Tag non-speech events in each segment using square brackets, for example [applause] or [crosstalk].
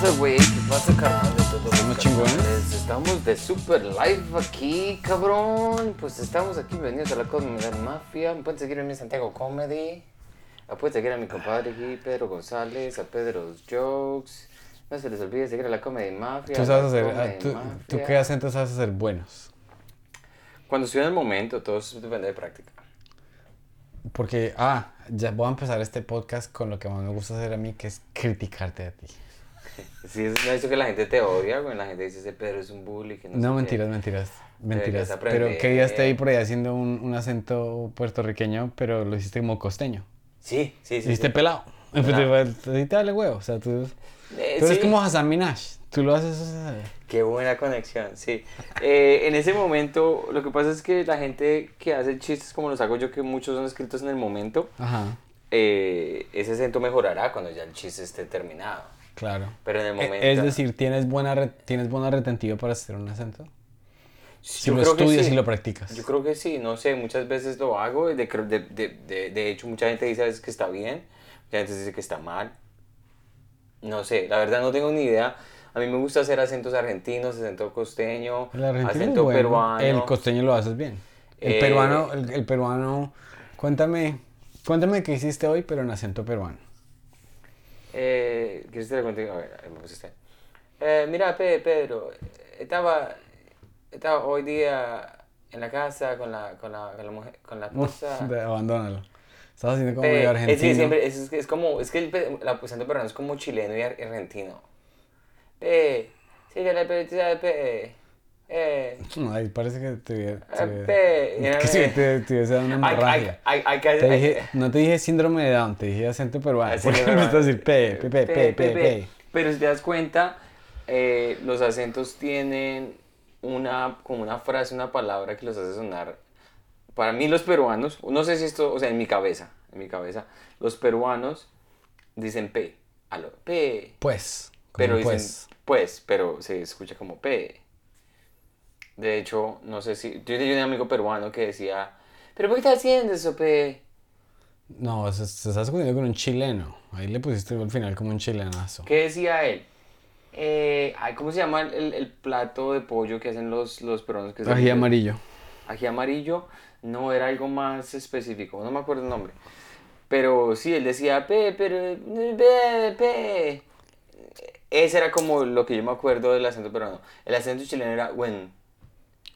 pasa, güey? ¿Qué pasa, carnal? De todos Estamos chingones. carnales? Estamos de super live aquí, cabrón. Pues estamos aquí, bienvenidos a la Comunidad Mafia. Me pueden seguir en mi Santiago Comedy. Me pueden seguir a mi compadre aquí, Pedro González, a Pedro's Jokes. No se les olvide seguir a la Comedy Mafia. Tú sabes hacer, ah, tú, Mafia. tú qué acentos sabes hacer buenos. Cuando estoy en el momento, todo eso depende de práctica. Porque, ah, ya voy a empezar este podcast con lo que más me gusta hacer a mí, que es criticarte a ti. [laughs] Sí, es, no es eso que la gente te odia, güey. La gente dice, ese Pedro es un bully. Que no, No, sé qué". mentiras, mentiras, mentiras. Pero qué día te vi por ahí haciendo un, un acento puertorriqueño, pero lo hiciste como costeño. Sí, sí, sí. hiciste sí. pelado. Pelado. Te te vale huevo. O sea, tú, Eh, tú eres sí. como Hassan Minaj. Tú lo haces. Qué buena conexión, sí. Eh, en ese momento, lo que pasa es que la gente que hace chistes como los hago yo, que muchos son escritos en el momento, Ajá, eh, ese acento mejorará cuando ya el chiste esté terminado. Claro. Pero en el E- momento... Es decir, ¿tienes buena, ¿tienes buena retentiva para hacer un acento? Si Yo lo estudias sí. y lo practicas. Yo creo que sí, no sé, muchas veces lo hago, de, de, de, de, hecho mucha gente dice a veces que está bien, mucha gente dice que está mal. No sé, la verdad no tengo ni idea. A mí me gusta hacer acentos argentinos, acento costeño, El argentino es acento bueno, peruano. El costeño lo haces bien. El Eh, peruano, el, el peruano, cuéntame, cuéntame qué hiciste hoy, pero en acento peruano. Eh, ¿Quieres que cuente? A ver, me pusiste. Eh, mira, Pe- Pedro, estaba, estaba hoy día en la casa con la, con la, con la, mujer, con la esposa. Abandónalo. Estás haciendo como medio es, que argentino. siempre, es, es como, es que el, la acento peruano es como chileno y ar- argentino. Pe, sí, ya la pe, ya la pe, eh, [laughs] ahí parece que te, te, pe, eh, te, dado una hemorragia. Te dije, no te dije síndrome de Down, te dije acento peruano. Así Porque que [laughs] me gusta decir pe, pe, pe, pe, pe, pe. Pero si te das cuenta, eh, los acentos tienen una, como una frase, una palabra que los hace sonar. Para mí los peruanos, no sé si esto, o sea, en mi cabeza, en mi cabeza, los peruanos dicen P, aló, P, Pues, pero dicen pues. pues, pero se escucha como P. De hecho, no sé si, yo tenía un amigo peruano que decía, pero ¿por qué estás haciendo eso, P? No, se, se está escondiendo con un chileno. Ahí le pusiste al final como un chilenazo. ¿Qué decía él? Eh, ay, ¿Cómo se llama el, el- plato de pollo que hacen los, los peruanos? Que Ají amarillo. Ají amarillo. No, era algo más específico, no me acuerdo el nombre. Pero sí, él decía, pe, pero, pe, pe. Ese era como lo que yo me acuerdo del acento peruano. El acento chileno era, when.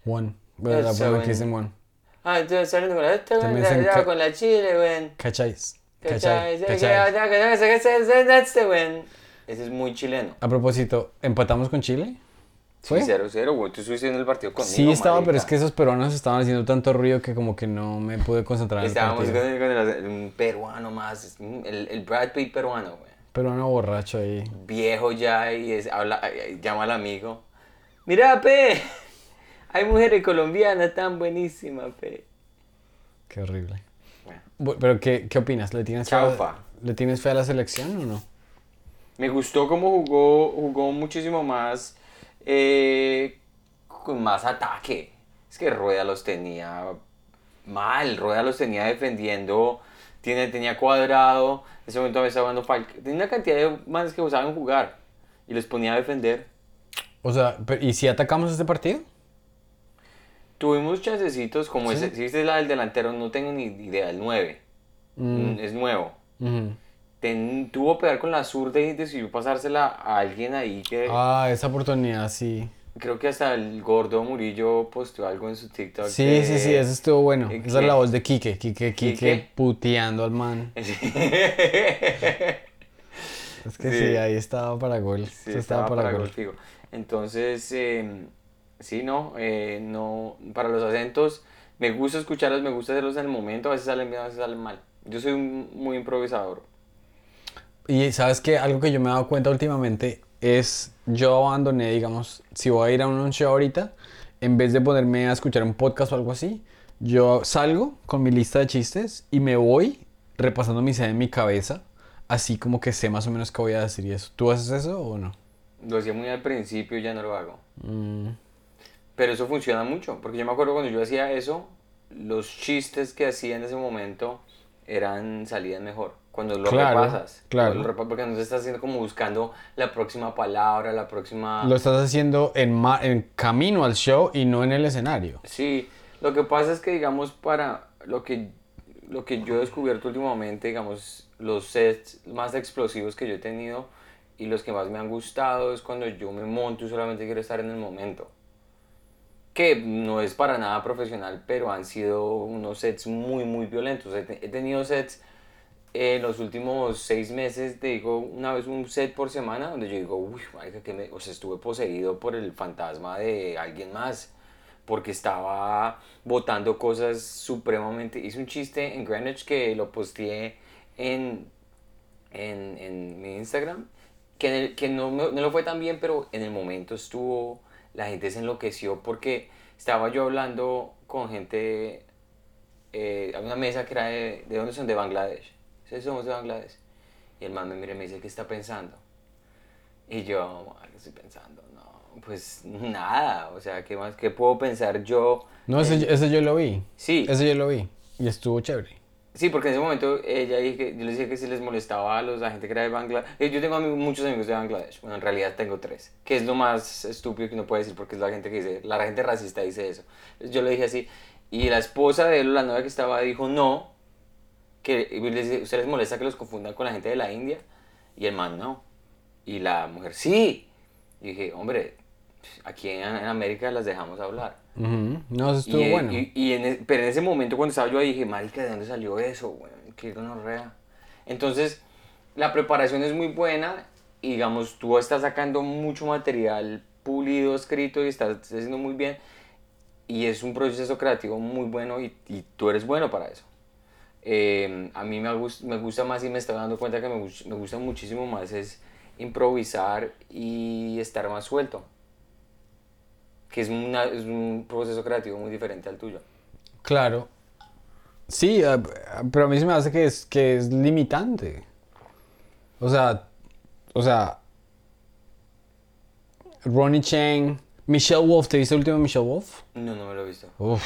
One. Bueno, la forma que bueno. dicen one. Ah, entonces saliendo con la, esta, También ya, con la chile, when. ¿Cacháis? When. Ese es muy chileno. A propósito, ¿empatamos con Chile? Sí, ¿Fue? 0-0, güey. Tú estuviste en el partido conmigo. Sí estaba, pero marica. es que esos peruanos estaban haciendo tanto ruido que como que no me pude concentrar en el Estábamos con, partido. el, con el- un peruano más, el, el Brad Pitt peruano, güey. Peruano borracho ahí. Viejo ya y es, habla, llama al amigo. Mira, Pe, hay mujeres colombianas tan buenísimas, Pe. Qué horrible. Bueno, Pero ¿qué, qué opinas? ¿Le tienes, fe. ¿Le tienes fe a la selección o no? me gustó cómo jugó, jugó muchísimo más, eh, con más ataque. Es que Rueda los tenía mal, Rueda los tenía defendiendo, tiene, tenía cuadrado, en ese momento había estado jugando Falcao. Tenía una cantidad de manes que saben jugar y los ponía a defender. O sea, pero- ¿y si atacamos este partido? Tuvimos chancecitos como Sí. ese, si viste la del delantero, no tengo ni idea, el 9. Mm. Es nuevo. Ujú. Ten- tuvo que pegar con la zurda y decidió pasársela a alguien ahí que Ah, esa oportunidad, sí. creo que hasta el gordo Murillo posteó algo en su TikTok. Sí, que- sí, sí, eso estuvo bueno. eh, Esa es la voz de Quique. Quique, Quique ¿Quique? puteando al man. [laughs] Sí. Es que Sí. sí, ahí estaba para gol. Sí, estaba para gol. gol. Entonces, eh, sí, no, eh, no, para los acentos, me gusta escucharlos, me gusta hacerlos en el momento, a veces salen bien, a veces salen mal. Yo soy un- muy improvisador. Y sabes que algo que yo me he dado cuenta últimamente es yo abandoné, digamos, si voy a ir a un show ahorita, en vez de ponerme a escuchar un podcast o algo así, yo salgo con mi lista de chistes y me voy repasando mi idea en mi cabeza, así como que sé más o menos qué voy a decir y eso. ¿Tú haces eso o no? Lo hacía muy al principio, ya no lo hago. Mm, Pero eso funciona mucho, porque yo me acuerdo cuando yo hacía eso, los chistes que hacía en ese momento eran salían mejor. cuando lo Claro, repasas. claro. Lo porque no te estás haciendo como buscando la próxima palabra, la próxima... Lo estás haciendo en, ma- en camino al show y no en el escenario. Sí, lo que pasa es que, digamos, para lo que, lo que yo he descubierto últimamente, digamos, los sets más explosivos que yo he tenido y los que más me han gustado es cuando yo me monto y solamente quiero estar en el momento. Que no es para nada profesional, pero han sido unos sets muy, muy violentos. He, te- he tenido sets en los últimos seis meses, te digo, una vez un set por semana, donde yo digo, uy, marica, que me, o sea, estuve poseído por el fantasma de alguien más, porque estaba botando cosas supremamente. Hice un chiste en Greenwich que lo posteé en, en, en mi Instagram, que, que no, no lo fue tan bien, pero en el momento estuvo, la gente se enloqueció porque estaba yo hablando con gente eh, había una mesa que era de, ¿de dónde son? De Bangladesh. Sí, somos de Bangladesh. Y el man me mira y me dice, ¿qué está pensando? Y yo, "Ay, ¿qué estoy pensando? No, pues nada, o sea, ¿qué más? ¿Qué puedo pensar yo? No, ese, ese yo lo vi. Sí, Ese yo lo vi. Y estuvo chévere. Sí, porque en ese momento ella dije, yo les dije que si les molestaba a los, la gente que era de Bangladesh. Yo tengo amigos- muchos amigos de Bangladesh, bueno, en realidad tengo tres, que es lo más estúpido que uno puede decir porque es la gente que dice, la gente racista dice eso. Yo le dije así, y la esposa de él, la novia que estaba, dijo no, que les ¿usted les molesta que los confundan con la gente de la India? Y el man no. Y la mujer, sí. Y dije, hombre, aquí en, en América las dejamos hablar. Ujú. No, eso estuvo y, bueno. y- y en e- pero en ese momento cuando estaba yo ahí dije, marica, ¿de dónde salió eso? Bueno, qué gonorrea. Entonces, la preparación es muy buena y digamos, tú estás sacando mucho material pulido, escrito y estás haciendo muy bien. Y es un proceso creativo muy bueno y, y tú eres bueno para eso. Eh, a mí me, gus- me gusta más y me estoy dando cuenta que me, me gusta muchísimo más es improvisar y estar más suelto. Que es, una- es un proceso creativo muy diferente al tuyo. Claro. Sí, eh, pero a mí se me hace que es, que es limitante. O sea, o sea, Ronnie Chang, Michelle Wolf, ¿te viste el último Michelle Wolf? No, no me lo he visto. Uf,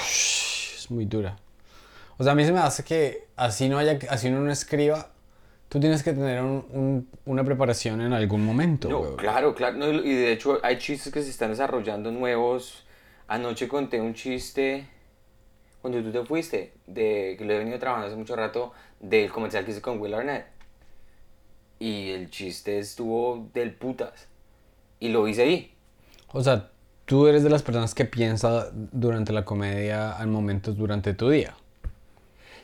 es muy dura. O sea, a mí se me hace que así no haya, así uno no escriba, tú tienes que tener un- un- una preparación en algún momento. No, claro, claro. no, y de hecho hay chistes que se están desarrollando nuevos. Anoche conté un chiste cuando tú te fuiste, de que lo he venido trabajando hace mucho rato, del comercial que hice con Will Arnett. Y el chiste estuvo del putas. Y lo hice ahí. O sea, tú eres de las personas que piensa durante la comedia en momentos durante tu día.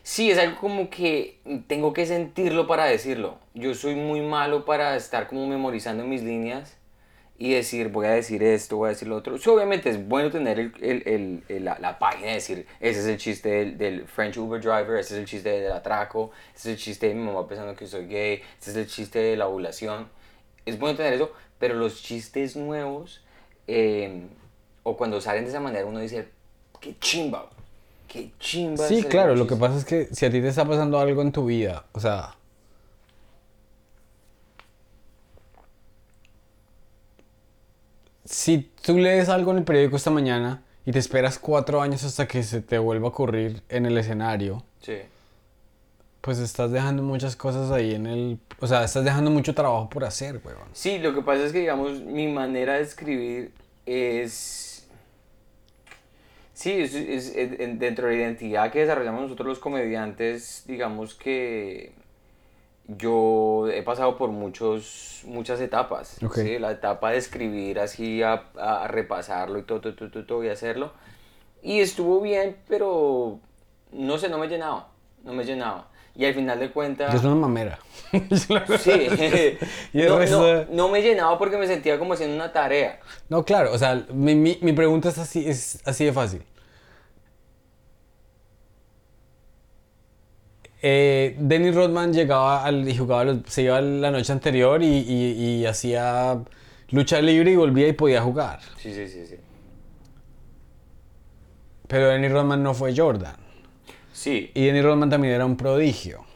Sí, es algo como que tengo que sentirlo para decirlo. Yo soy muy malo para estar como memorizando mis líneas y decir, voy a decir esto, voy a decir lo otro. Sí, obviamente es bueno tener el, el- el- la, la página de decir, ese es el chiste del, del French Uber driver, ese es el chiste del atraco, ese es el chiste de mi mamá pensando que soy gay, ese es el chiste de la ovulación. Es bueno tener eso, pero los chistes nuevos, eh, o cuando salen de esa manera, uno dice, qué chimba, qué chimba. Sí, claro, lo que chiste". pasa es que si a ti te está pasando algo en tu vida, o sea, si tú lees algo en el periódico esta mañana y te esperas cuatro años hasta que se te vuelva a ocurrir en el escenario, Sí. pues estás dejando muchas cosas ahí en el... O sea, estás dejando mucho trabajo por hacer, weón. Sí, lo que pasa es que, digamos, mi manera de escribir es... Sí, es, es- es- en- dentro de la identidad que desarrollamos nosotros los comediantes, digamos que yo he pasado por muchos, muchas etapas. ¿sí? La etapa de escribir así, a, a repasarlo y todo, todo, todo, todo, todo, y hacerlo. Y estuvo bien, pero no sé, no me llenaba, no me llenaba. Y al final de cuentas... Yo soy una mamera. [laughs] Sí. [laughs] No, resto- no, no me llenaba porque me sentía como haciendo una tarea. No, claro, o sea, mi, mi- mi pregunta es así, es así de fácil. Eh, Dennis Rodman llegaba al, y jugaba, los- se iba la noche anterior y, y- y hacía lucha libre y volvía y podía jugar. Sí, sí, sí, sí. Pero Dennis Rodman no fue Jordan. Sí, Y Dennis Rodman también era un prodigio.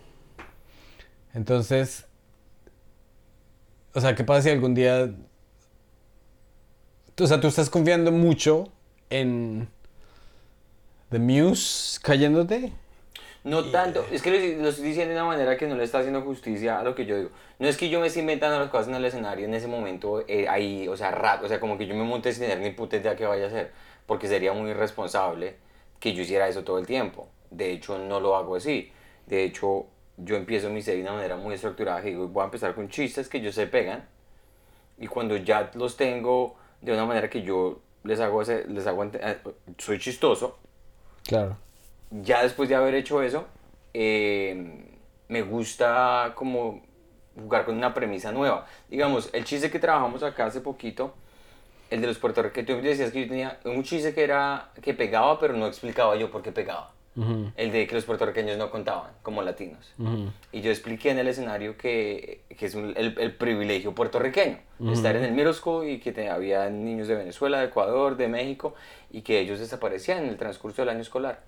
Entonces, o sea, ¿qué pasa si algún día... O sea, tú estás confiando mucho en The Muse cayéndote? No tanto, es que lo, lo estoy diciendo de una manera que no le está haciendo justicia a lo que yo digo. No es que yo me esté inventando las cosas en el escenario en ese momento, eh, ahí, o sea, rap, o sea, como que yo me monte sin tener ni puta idea qué vaya a hacer, porque sería muy irresponsable que yo hiciera eso todo el tiempo. De hecho, no lo hago así. De hecho, yo empiezo mi serie de una manera muy estructurada, que digo, voy a empezar con chistes que yo se pegan, y cuando ya los tengo de una manera que yo les hago, ese- les hago eh, soy chistoso, Claro. ya después de haber hecho eso, eh, me gusta como jugar con una premisa nueva. Digamos, el chiste que trabajamos acá hace poquito, el de los puertorriqueños, tú decías que yo tenía un chiste que era que pegaba, pero no explicaba yo por qué pegaba. El de que los puertorriqueños no contaban como latinos. Y yo expliqué en el escenario que, que es un- el, el privilegio puertorriqueño, estar en el school y que te- había niños de Venezuela, de Ecuador, de México, y que ellos desaparecían en el transcurso del año escolar.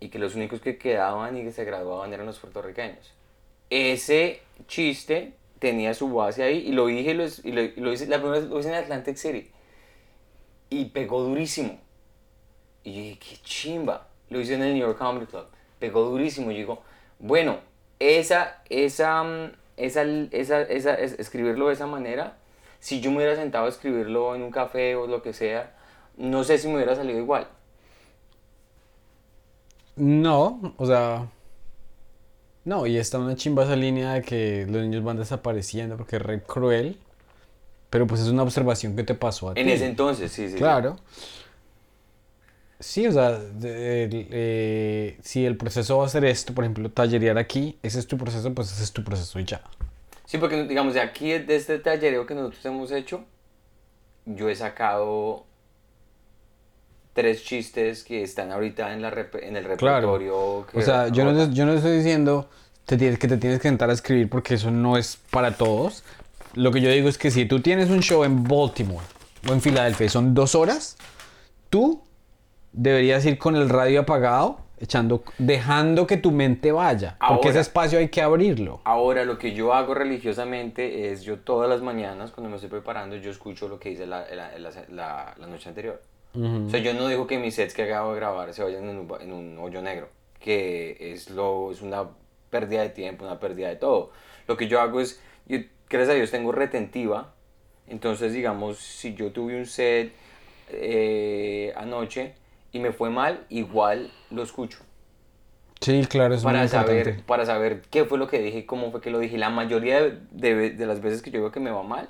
Y que los únicos que quedaban y que se graduaban eran los puertorriqueños. Ese chiste tenía su base ahí y lo dije y lo, y lo- y lo hice, la primera vez lo hice en Atlantic City. Y pegó durísimo. Y yo dije, qué chimba. Lo hice en el New York Comedy Club. Pegó durísimo. Y digo, bueno, esa, esa, mm, esa, esa, esa, es- escribirlo de esa manera, si yo me hubiera sentado a escribirlo en un café o lo que sea, no sé si me hubiera salido igual. No, o sea. No, y está una chimba esa línea de que los niños van desapareciendo porque es re cruel. Pero pues es una observación que te pasó a En ti. ese entonces, sí, sí. sí. Claro. Sí, o sea, de- el- eh, si el proceso va a ser esto, por ejemplo, tallerear aquí, ese es tu proceso, pues ese es tu proceso y ya. Sí, porque digamos, de aquí, de este tallereo que nosotros hemos hecho, yo he sacado tres chistes que están ahorita en, la en el Claro. repertorio. que O sea, yo no, te- yo no estoy diciendo te tienes, que te tienes que sentar a escribir porque eso no es para todos. Lo que yo digo es que si tú tienes un show en Baltimore o en Filadelfia y son dos horas, tú deberías ir con el radio apagado, echando, dejando que tu mente vaya. Porque Ahora. ese espacio hay que abrirlo. Ahora, lo que yo hago religiosamente es, yo todas las mañanas, cuando me estoy preparando, yo escucho lo que hice la, la, la, la- noche anterior. O sea, yo no digo que mis sets que acabo de grabar se vayan en un, en un hoyo negro, que es, lo, es una pérdida de tiempo, una pérdida de todo. Lo que yo hago es, yo, gracias a Dios tengo retentiva, entonces digamos, si yo tuve un set eh, anoche y me fue mal, igual lo escucho Sí, claro, es muy para importante. saber, para saber qué fue lo que dije cómo fue que lo dije. La mayoría de, de- de las veces que yo veo que me va mal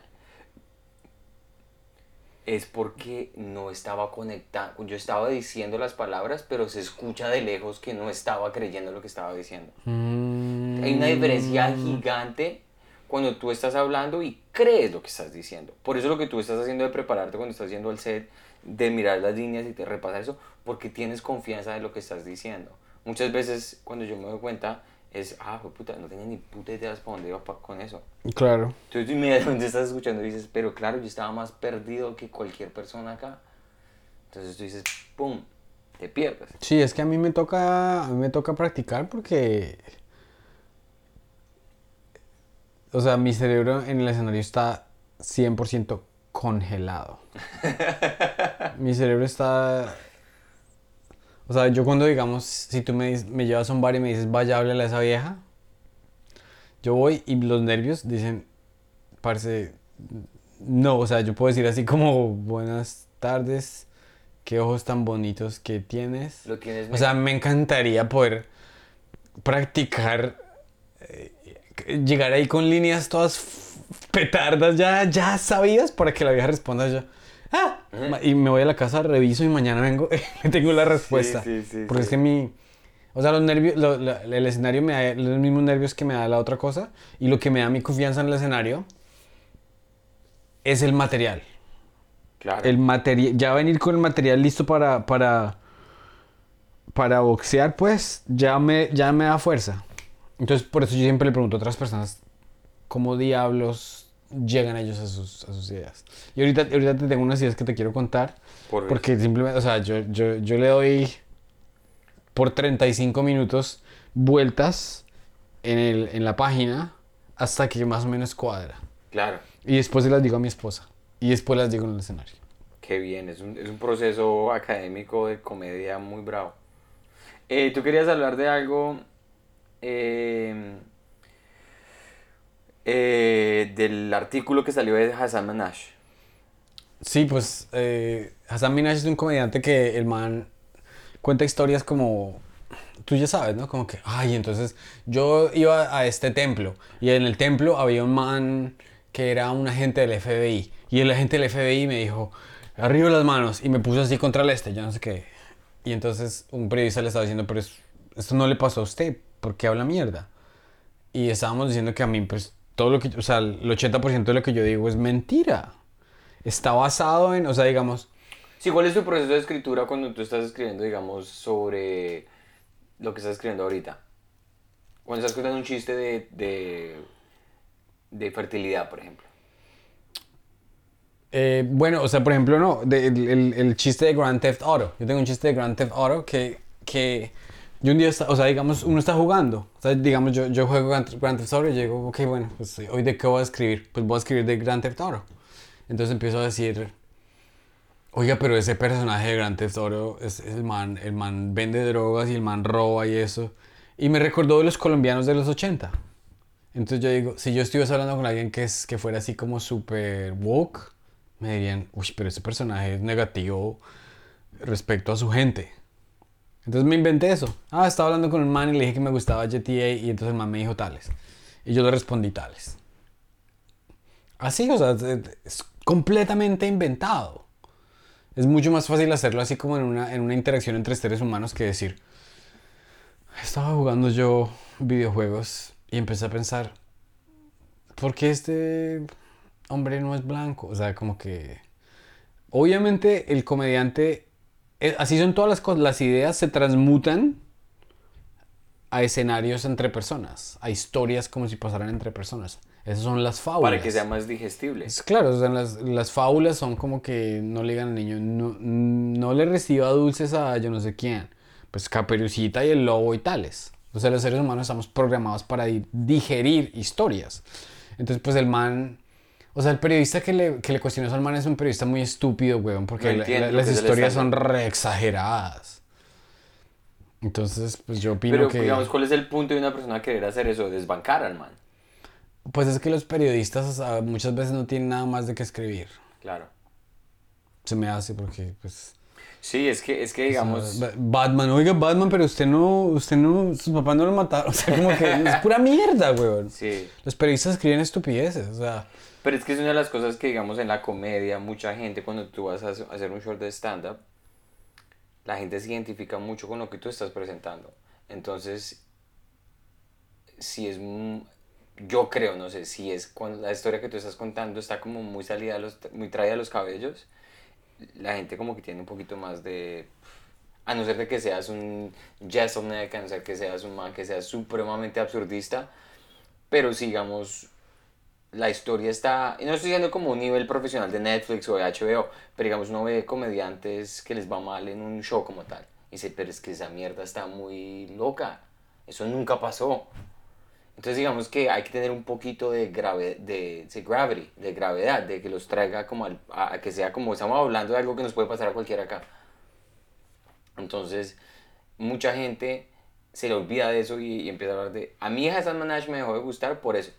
es porque no estaba conectado. Yo estaba diciendo las palabras, pero se escucha de lejos que no estaba creyendo lo que estaba diciendo. Mm, Hay una diferencia gigante cuando tú estás hablando y crees lo que estás diciendo. Por eso lo que tú estás haciendo de prepararte cuando estás haciendo el set, de mirar las líneas y te repasar eso, porque tienes confianza de lo que estás diciendo. Muchas veces cuando yo me doy cuenta es, ah, jue puta, no tenía ni puta idea de para dónde iba con eso. Claro. Entonces tú inmediatamente [laughs] estás escuchando y dices, pero claro, yo estaba más perdido que cualquier persona acá. Entonces tú dices, ¡pum! Te pierdes. Sí, es que a mí me toca, a mí me toca practicar porque, o sea, mi cerebro en el escenario está 100% congelado. mi cerebro está, o sea, yo cuando digamos, si tú me, llevas a un bar y me dices, vaya, háblale a esa vieja, yo voy y los nervios dicen, parece, no, o sea, yo puedo decir así como, buenas tardes, qué ojos tan bonitos que tienes. Lo tienes O sea, me encantaría poder practicar, eh, llegar ahí con líneas todas petardas ya, ya sabidas para que la vieja responda ya. Ah, y me voy a la casa, reviso y mañana vengo [laughs] y tengo la respuesta. sí, sí, Porque es que mi... O sea, los nervios, lo- el escenario me da los mismos nervios que me da la otra cosa y lo que me da mi confianza en el escenario es el material Claro. el material, ya venir con el material listo para, para, para boxear, pues ya me, ya me da fuerza. Entonces, por eso yo siempre le pregunto a otras personas cómo diablos llegan ellos a sus, a sus ideas. Y ahorita, ahorita te tengo unas ideas que te quiero contar, Por porque simplemente, o sea, yo, yo, yo le doy por 35 minutos vueltas en, el, en la página hasta que más o menos cuadra. Claro. Y después se las digo a mi esposa. Y después las digo en el escenario. Qué bien, es un, es un proceso académico de comedia muy bravo. Eh, Tú querías hablar de algo eh, eh, del artículo que salió de Hassan Minaj. Sí, pues eh, Hassan Minaj es un comediante que el man cuenta historias como, tú ya sabes, ¿no? Como que, ay, entonces yo iba a este templo y en el templo había un man que era un agente del FBI y el agente del FBI me dijo, arriba las manos y me puso así contra el este, yo no sé qué. Y entonces un periodista le estaba diciendo, pero es- esto no le pasó a usted, ¿por qué habla mierda? Y estábamos diciendo que a mí, pues, todo lo que, o sea, el 80% de lo que yo digo es mentira. Está basado en, o sea, digamos, Sí, ¿cuál es tu proceso de escritura cuando tú estás escribiendo, digamos, sobre lo que estás escribiendo ahorita? Cuando estás contando un chiste de, de, de fertilidad, por ejemplo. eh, bueno, o sea, por ejemplo, no, de- el, el- el chiste de Grand Theft Auto. Yo tengo un chiste de Grand Theft Auto que, que yo un día, está- o sea, digamos, uno está jugando. O sea, digamos, yo, yo juego Grand, Theft Auto y digo, ok, bueno, pues hoy de qué voy a escribir? Pues voy a escribir de Grand Theft Auto. Entonces empiezo a decir, oiga, pero ese personaje de Grand Theft Auto es, es el man, el man vende drogas y el man roba y eso. Y me recordó de los colombianos de los 80. Entonces yo digo, si yo estuviese hablando con alguien que, es, que fuera así como super woke, me dirían, uy, pero ese personaje es negativo respecto a su gente. Entonces me inventé eso. Ah, estaba hablando con un man y le dije que me gustaba GTA y entonces el man me dijo tales. Y yo le respondí tales. Así, o sea, es- completamente inventado. Es mucho más fácil hacerlo así como en una, en una interacción entre seres humanos que decir, estaba jugando yo videojuegos y empecé a pensar, ¿por qué este hombre no es blanco? O sea, como que... Obviamente el comediante, así son todas las cosas, las ideas se transmutan a escenarios entre personas, a historias como si pasaran entre personas. Esas son las fábulas. Para que sea más digestible. Es claro, o sea, las, las fábulas son como que no le digan al niño, no, no le reciba dulces a yo no sé quién. Pues Caperucita y el lobo y tales. O sea, los seres humanos estamos programados para di- digerir historias. Entonces, pues el man... O sea, el periodista que le, que le cuestionó al man es un periodista muy estúpido, weón, porque No la- entiende la- lo las que historias son re exageradas. Entonces, pues yo opino Pero, que... digamos, ¿cuál es el punto de una persona querer hacer eso? Desbancar al man. Pues es que los periodistas o sea, muchas veces no tienen nada más de qué escribir. Claro. Se me hace porque, pues... Sí, es que, es que digamos... Ba- Batman, oiga Batman, pero usted no, usted no, sus papás no lo mataron. [laughs] O sea, como que es pura mierda, weón. Sí. Los periodistas escriben estupideces, o sea, Pero es que es una de las cosas que, digamos, en la comedia, mucha gente, cuando tú vas a hacer- un show de stand-up, la gente se identifica mucho con lo que tú estás presentando. Entonces, si es... Yo creo, no sé, si es cuando la historia que tú estás contando está como muy salida, los, muy traída a los cabellos, la gente como que tiene un poquito más de... A no ser de que seas un Jesselneck, a no ser que seas un man que sea supremamente absurdista, pero sigamos la historia está, y no estoy diciendo como un nivel profesional de Netflix o de HBO, pero digamos uno ve comediantes que les va mal en un show como tal. Y dice, pero es que esa mierda está muy loca. Eso nunca pasó. Entonces digamos que hay que tener un poquito de, grave, de, gravity, de gravedad, de que los traiga como al- a, que sea como estamos hablando de algo que nos puede pasar a cualquiera acá. Entonces, mucha gente se le olvida de eso y, empieza a hablar de... A mí Hassan Minaj me dejó de gustar por eso.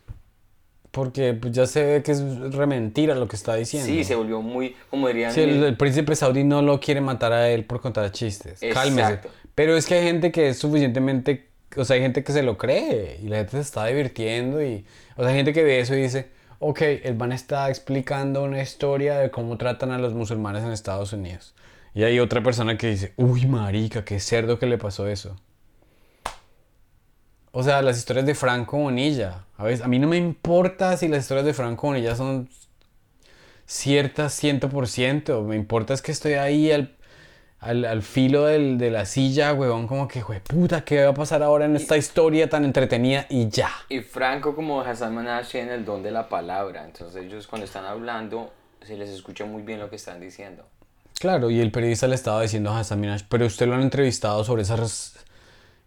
Porque pues ya se ve que es re mentira lo que está diciendo. Sí, se volvió muy, como dirían... Sí, el, el príncipe saudí no lo quiere matar a él por contar chistes. Cálmese. Exacto. Pero es que hay gente que es suficientemente, o sea, hay gente que se lo cree y la gente se está divirtiendo y, o sea, hay gente que ve eso y dice, ok, el man está explicando una historia de cómo tratan a los musulmanes en Estados Unidos. Y hay otra persona que dice, uy, marica, qué cerdo que le pasó eso. O sea, las historias de Franco Bonilla. A veces, a mí no me importa si las historias de Franco Bonilla son ciertas 100%. Me importa es que estoy ahí al, al, al filo del- de la silla, huevón, como que, puta, ¿qué va a pasar ahora en esta historia tan entretenida? Y ya. Y Franco como Hassan Minaj tienen el don de la palabra. Entonces ellos cuando están hablando se les escucha muy bien lo que están diciendo. Claro, y el periodista le estaba diciendo a Hassan Minaj, pero usted lo han entrevistado sobre esas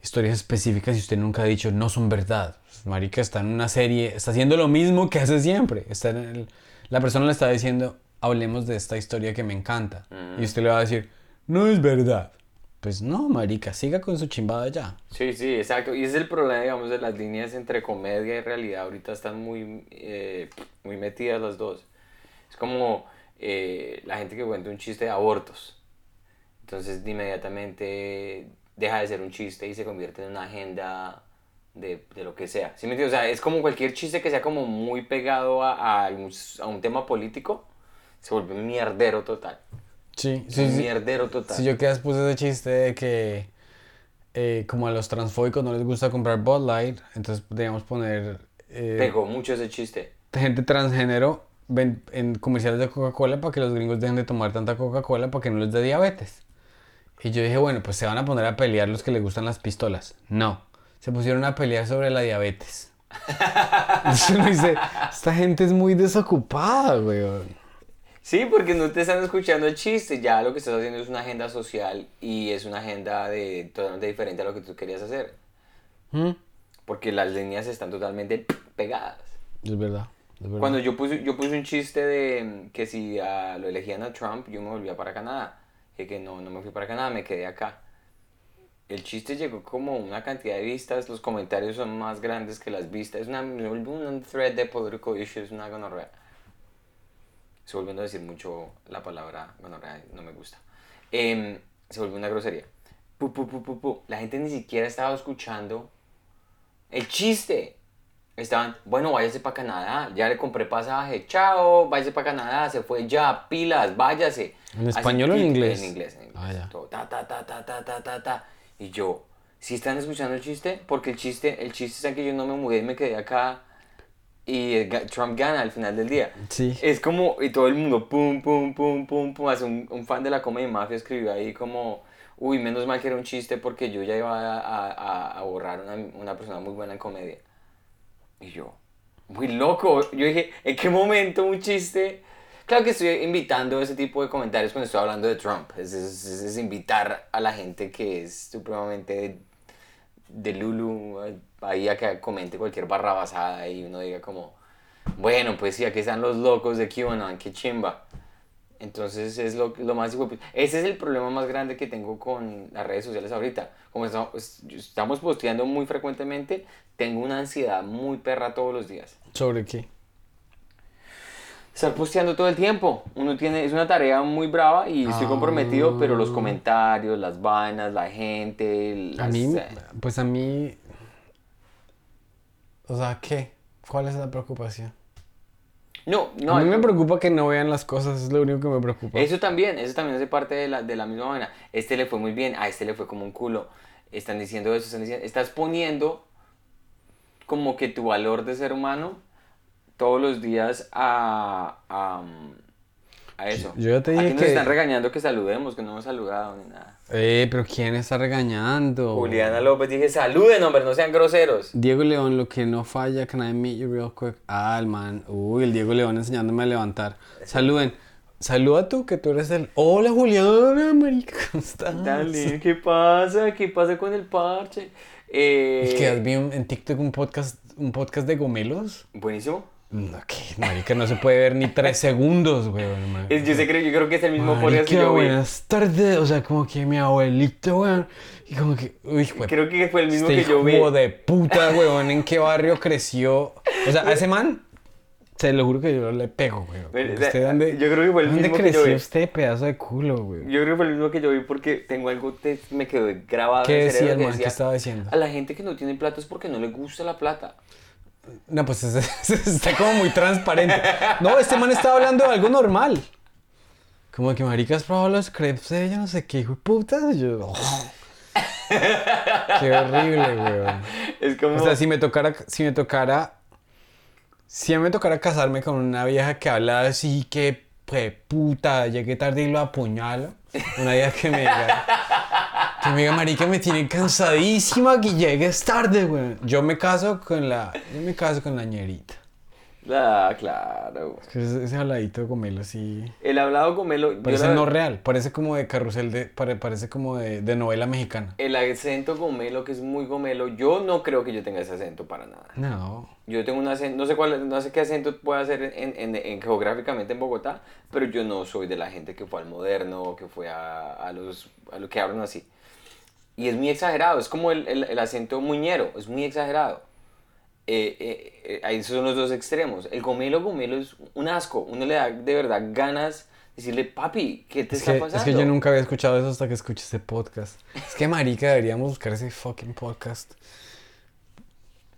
historias específicas y usted nunca ha dicho no son verdad. Marica está en una serie, está haciendo lo mismo que hace siempre. Está en el- la persona le está diciendo, hablemos de esta historia que me encanta. Y usted le va a decir, no es verdad. Pues no, marica, siga con su chimbada ya. Sí, sí, exacto. Y es el problema, digamos, de las líneas entre comedia y realidad. Ahorita están muy, eh, muy metidas las dos. Es como eh, la gente que cuenta un chiste de abortos. Entonces, inmediatamente deja de ser un chiste y se convierte en una agenda de, de lo que sea. ¿Sí me entiendes? O sea, es como cualquier chiste que sea como muy pegado a, a, un, a un tema político, se vuelve un mierdero total. Sí, sí, un mierdero total. Si yo quedas puse ese chiste de que eh, como a los transfóbicos no les gusta comprar Bud Light, entonces podríamos poner eh, Pegó mucho ese chiste. gente transgénero ven- en comerciales de Coca-Cola para que los gringos dejen de tomar tanta Coca-Cola para que no les dé diabetes. Y yo dije, bueno, pues se van a poner a pelear los que les gustan las pistolas. No, se pusieron a pelear sobre la diabetes. [laughs] Uno dice, esta gente es muy desocupada, weón. Sí, porque no te están escuchando el chiste, ya lo que estás haciendo es una agenda social y es una agenda de, totalmente diferente a lo que tú querías hacer. ¿Mm? Porque las líneas están totalmente pegadas. Es verdad. Cuando yo puse, yo puse un chiste de que si ah, lo elegían a Trump, yo me volvía para Canadá. Y que no, no me fui para Canadá, me quedé acá. El chiste llegó como una cantidad de vistas, los comentarios son más grandes que las vistas. Es una, un thread de political issues, una gonorrea. Estoy volviendo a decir mucho la palabra gonorrea, no me gusta. Em, se volvió una grosería. Pu, pu, pu. La gente ni siquiera estaba escuchando el chiste. Estaban, bueno, váyase para Canadá, ya le compré pasaje, chao, váyase para Canadá, se fue ya, pilas, váyase. ¿En Así, español o en inglés? En inglés, en inglés. Ah, ya. Todo, ta, ta, ta, ta, ta, ta, ta, ta. Y yo, si están escuchando el chiste, porque el chiste, el chiste es que yo no me mudé y me quedé acá y Trump gana al final del día. Sí. Es como, y todo el mundo, pum, pum, pum, pum, pum, hace un, un fan de la comedia mafia escribió ahí como, uy, menos mal que era un chiste porque yo ya iba a, a- a- a borrar una, una persona muy buena en comedia. Y yo, muy loco, yo dije, ¿en qué momento un chiste? Claro que estoy invitando ese tipo de comentarios cuando estoy hablando de Trump, es, es- es- invitar a la gente que es supremamente de Lulu ahí a que comente cualquier barra basada y uno diga como, bueno, pues sí, aquí están los locos de QAnon, qué chimba. Entonces es lo, lo más... Ese es el problema más grande que tengo con las redes sociales ahorita. Como esta- es- estamos posteando muy frecuentemente, tengo una ansiedad muy perra todos los días. ¿Sobre qué? Estar posteando todo el tiempo. Uno tiene, es una tarea muy brava y estoy Ah. comprometido, pero los comentarios, las vainas, la gente... A mí, pues a mí, o sea, ¿qué? ¿Cuál es la preocupación? No, no. a mí me preocupa que no vean las cosas, es lo único que me preocupa. Eso también, eso también hace parte de la, de la misma manera. Este le fue muy bien, a este le fue como un culo. Están diciendo eso, están diciendo, estás poniendo como que tu valor de ser humano todos los días a, a, a eso. Yo ya te Aquí dije nos que- están regañando que saludemos, que no hemos saludado ni nada. Eh, pero ¿quién está regañando? Juliana López dije, saluden, hombre, no sean groseros. Diego León, lo que no falla, can I meet you real quick? Ah, el man, uy, el Diego León enseñándome a levantar. Saluden. Saluda tú, que tú eres el... Hola, Juliana, marica, ¿cómo estás? Dale, ¿qué pasa? ¿Qué pasa con el parche? Eh, Es que vi un- en TikTok un podcast, un podcast de gomelos. Buenísimo. No, que marica, no se puede ver ni tres segundos, man. Es- yo, sé, creo, yo creo que es el mismo que yo vi. buenas tardes. O sea, como que mi abuelito, weón. Y como que, uy, weón. Creo que fue el mismo Este que yo vi. hijo de puta, weón, ¿en qué barrio creció? O sea, a ese man, se lo juro que yo le pego, weón. Pero, ¿Usted eh, dónde, yo creo que fue el ¿dónde mismo que creció yo vi. usted, pedazo de culo, weón? Yo creo que fue el mismo que yo vi porque tengo algo que me quedó grabado ¿Qué en el decía el que man? ¿Qué estaba diciendo? A la gente que no tiene plata es porque no le gusta la plata. No, pues [laughs] está como muy transparente. No, este man estaba hablando de algo normal. Como que marica has probado los crepes de ella, no sé qué, hijo de puta. Yo, oh. Qué horrible, weón. Es como... O sea, si me tocara, si me tocara, si me tocara casarme con una vieja que habla así que, puta, llegué tarde y lo apuñalo. Una vieja que me diga, que me diga, marica, me tiene cansadísima que llegues tarde, weón. Yo me caso con la, yo me caso con la ñerita. Ah, claro. Es que Ese, ese habladito de gomelo así, El hablado gomelo... parece la- no real, parece como de carrusel de, pare- parece como de, de novela mexicana. El acento gomelo, que es muy gomelo, yo no creo que yo tenga ese acento para nada. No. Yo tengo un acento, no sé cuál, no sé qué acento puede hacer en, en- en- geográficamente en Bogotá, pero yo no soy de la gente que fue al moderno, que fue a, a los, a lo que hablan así. Y es muy exagerado, es como el, el, el acento muñero, es muy exagerado. Eh, eh, eh, ahí son los dos extremos. El gomelo, gomelo es un asco. Uno le da de verdad ganas de decirle, papi, ¿qué te Es está que, pasando? es que yo nunca había escuchado eso hasta que escuché ese podcast. Es que marica, deberíamos buscar ese fucking podcast.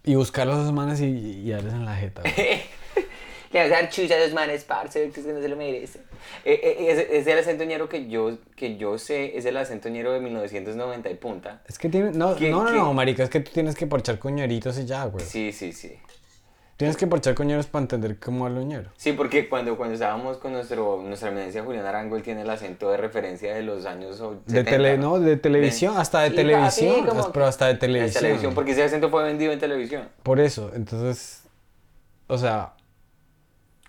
Y buscar a esos manes y, y darles en la jeta. [laughs] Le vas a dar chucha a los manes, parce, que no se lo merece. Eh, eh, es el acento ñero que yo, que yo sé, es el acento ñero de 1990 y punta. Es que tiene... No, ¿Qué- no, no, marica, es que tú tienes que parchar coñeritos y ya, güey. Sí, sí, sí. Tienes que parchar coñeros para entender cómo habla ñero. Sí, porque cuando, cuando estábamos con nuestro, nuestra eminencia Julián Arango, él tiene el acento de referencia de los años o- De 70, tele, no, de televisión, hasta de televisión, como pero hasta de de televisión. televisión, porque ese acento fue vendido en televisión. Por eso, entonces, o sea,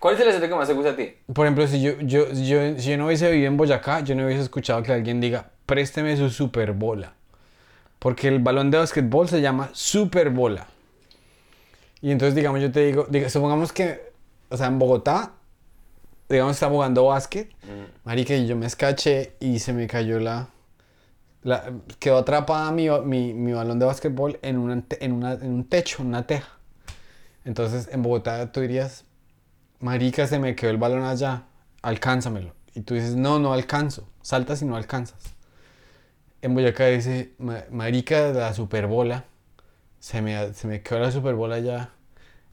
¿Cuál es el acento que más te gusta a ti? por ejemplo, si yo, yo, yo, si yo no hubiese vivido en Boyacá, yo no hubiese escuchado que alguien diga, présteme su super bola. Porque el balón de básquetbol se llama super bola. Y entonces, digamos, yo te digo, diga, supongamos que, o sea, en Bogotá, digamos, está jugando básquet, marica, y yo me escaché y se me cayó la... la- quedó atrapada mi, mi, mi balón de básquetbol en, una, en, una, en un techo, en una teja. Entonces, en Bogotá tú dirías, marica, se me quedó el balón allá, alcánzamelo. Y tú dices, no, no alcanzo, saltas y no alcanzas. En Boyacá dice, "Ma- marica, la superbola, se me, se me quedó la superbola allá.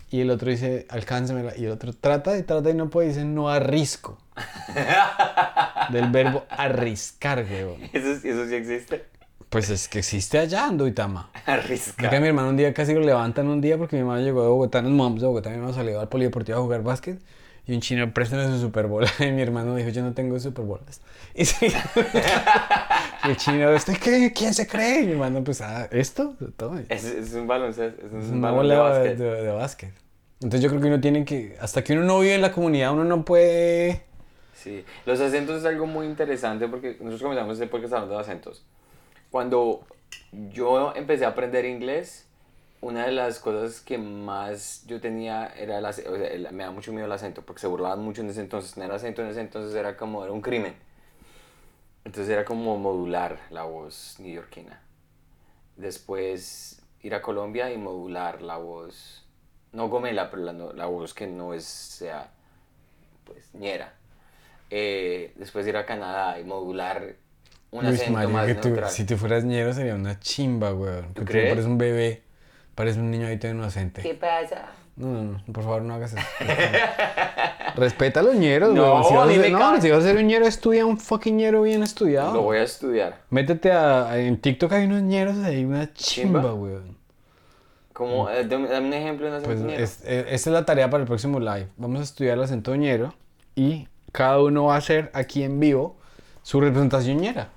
Y el otro dice, alcánzamela. Y el otro trata y trata y no puede, dice, no arrisco. [laughs] Del verbo arriscar, weón. ¿Eso, eso sí existe? Pues es que existe allá en Duitama. Arriscar. Acá mi hermano un día casi lo levantan un día porque mi hermano llegó de Bogotá, nos mudamos de Bogotá, mi hermano salió al polideportivo a jugar básquet y un chino préstame su superbola [laughs] y mi hermano dijo yo no tengo superbolas. [laughs] Y, sí. y el chino, ¿usted qué? ¿Quién se cree? Y mi hermano pues, ah, ¿esto? Toma. Es, es un baloncesto, es un, Es una balón de bola de, básquet. de- de básquet. Entonces yo creo que uno tiene que, hasta que uno no vive en la comunidad, uno no puede... Sí, los acentos es algo muy interesante porque nosotros comenzamos este podcast hablando de acentos. Cuando yo empecé a aprender inglés, una de las cosas que más yo tenía era el acento, o sea, el- me da mucho miedo el acento porque se burlaban mucho en ese entonces. Tener acento en ese entonces era como, era un crimen. Entonces era como modular la voz neoyorquina. Después ir a Colombia y modular la voz, no gomela, pero la, la voz que no es, sea, pues, ñera. Eh, después ir a Canadá y modular un Uy, acento marica, más que tú- neutral. si tú fueras ñero sería una chimba, weón. Que tú crees? pareces un bebé, pareces un niño ahí todo inocente. ¿Qué pasa? No, no, no, por favor no hagas eso. [laughs] Respeta a los ñeros, No, weón. Si a vas a mí ser, no, si vas a ser un ñero, estudia un fucking ñero bien estudiado. Lo voy a estudiar. Métete a, a- en TikTok hay unos ñeros ahí, una chimba, ¿Chimba? weón. Como, eh, dame, dame un ejemplo de un Pues acento ñero. es- eh, esta es la tarea para el próximo live. Vamos a estudiar el acento ñero y cada uno va a hacer aquí en vivo su representación ñera.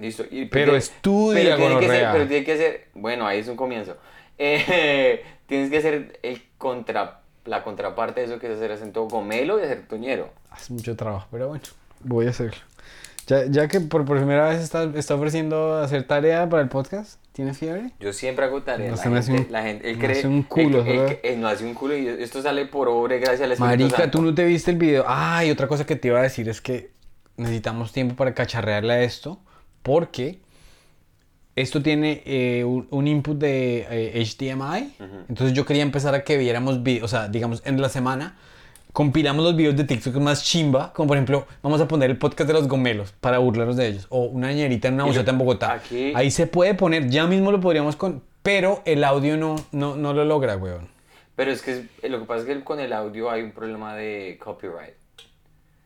Listo. Y- Pero tiene- estudia, pero tiene, que ser, pero tiene que ser, bueno, ahí es un comienzo. Eh, [laughs] tienes que hacer el contra, la contraparte de eso que es hacer acento gomelo y acento ñero. Hace mucho trabajo, pero bueno, voy a hacerlo. Ya, ya que por primera vez está, está ofreciendo hacer tarea para el podcast, ¿tiene fiebre? Yo siempre hago tarea. No, la, gente, un- la gente, él cree, hace un culo, él- él- él no hace un culo y esto sale por obra y gracias al Espíritu Marica, Santo. tú no te viste el video. Ah, y otra cosa que te iba a decir es que necesitamos tiempo para cacharrearle a esto, porque esto tiene eh, un, input de eh, HDMI. Entonces yo quería empezar a que viéramos videos, o sea, digamos, en la semana compilamos los videos de TikTok más chimba, como por ejemplo, vamos a poner el podcast de los gomelos para burlarnos de ellos, o una ñerita en una buceta en Bogotá. aquí- Ahí se puede poner, ya mismo lo podríamos con, pero el audio no, no, no lo logra, weón. Pero es que es- lo que pasa es que con el audio hay un problema de copyright.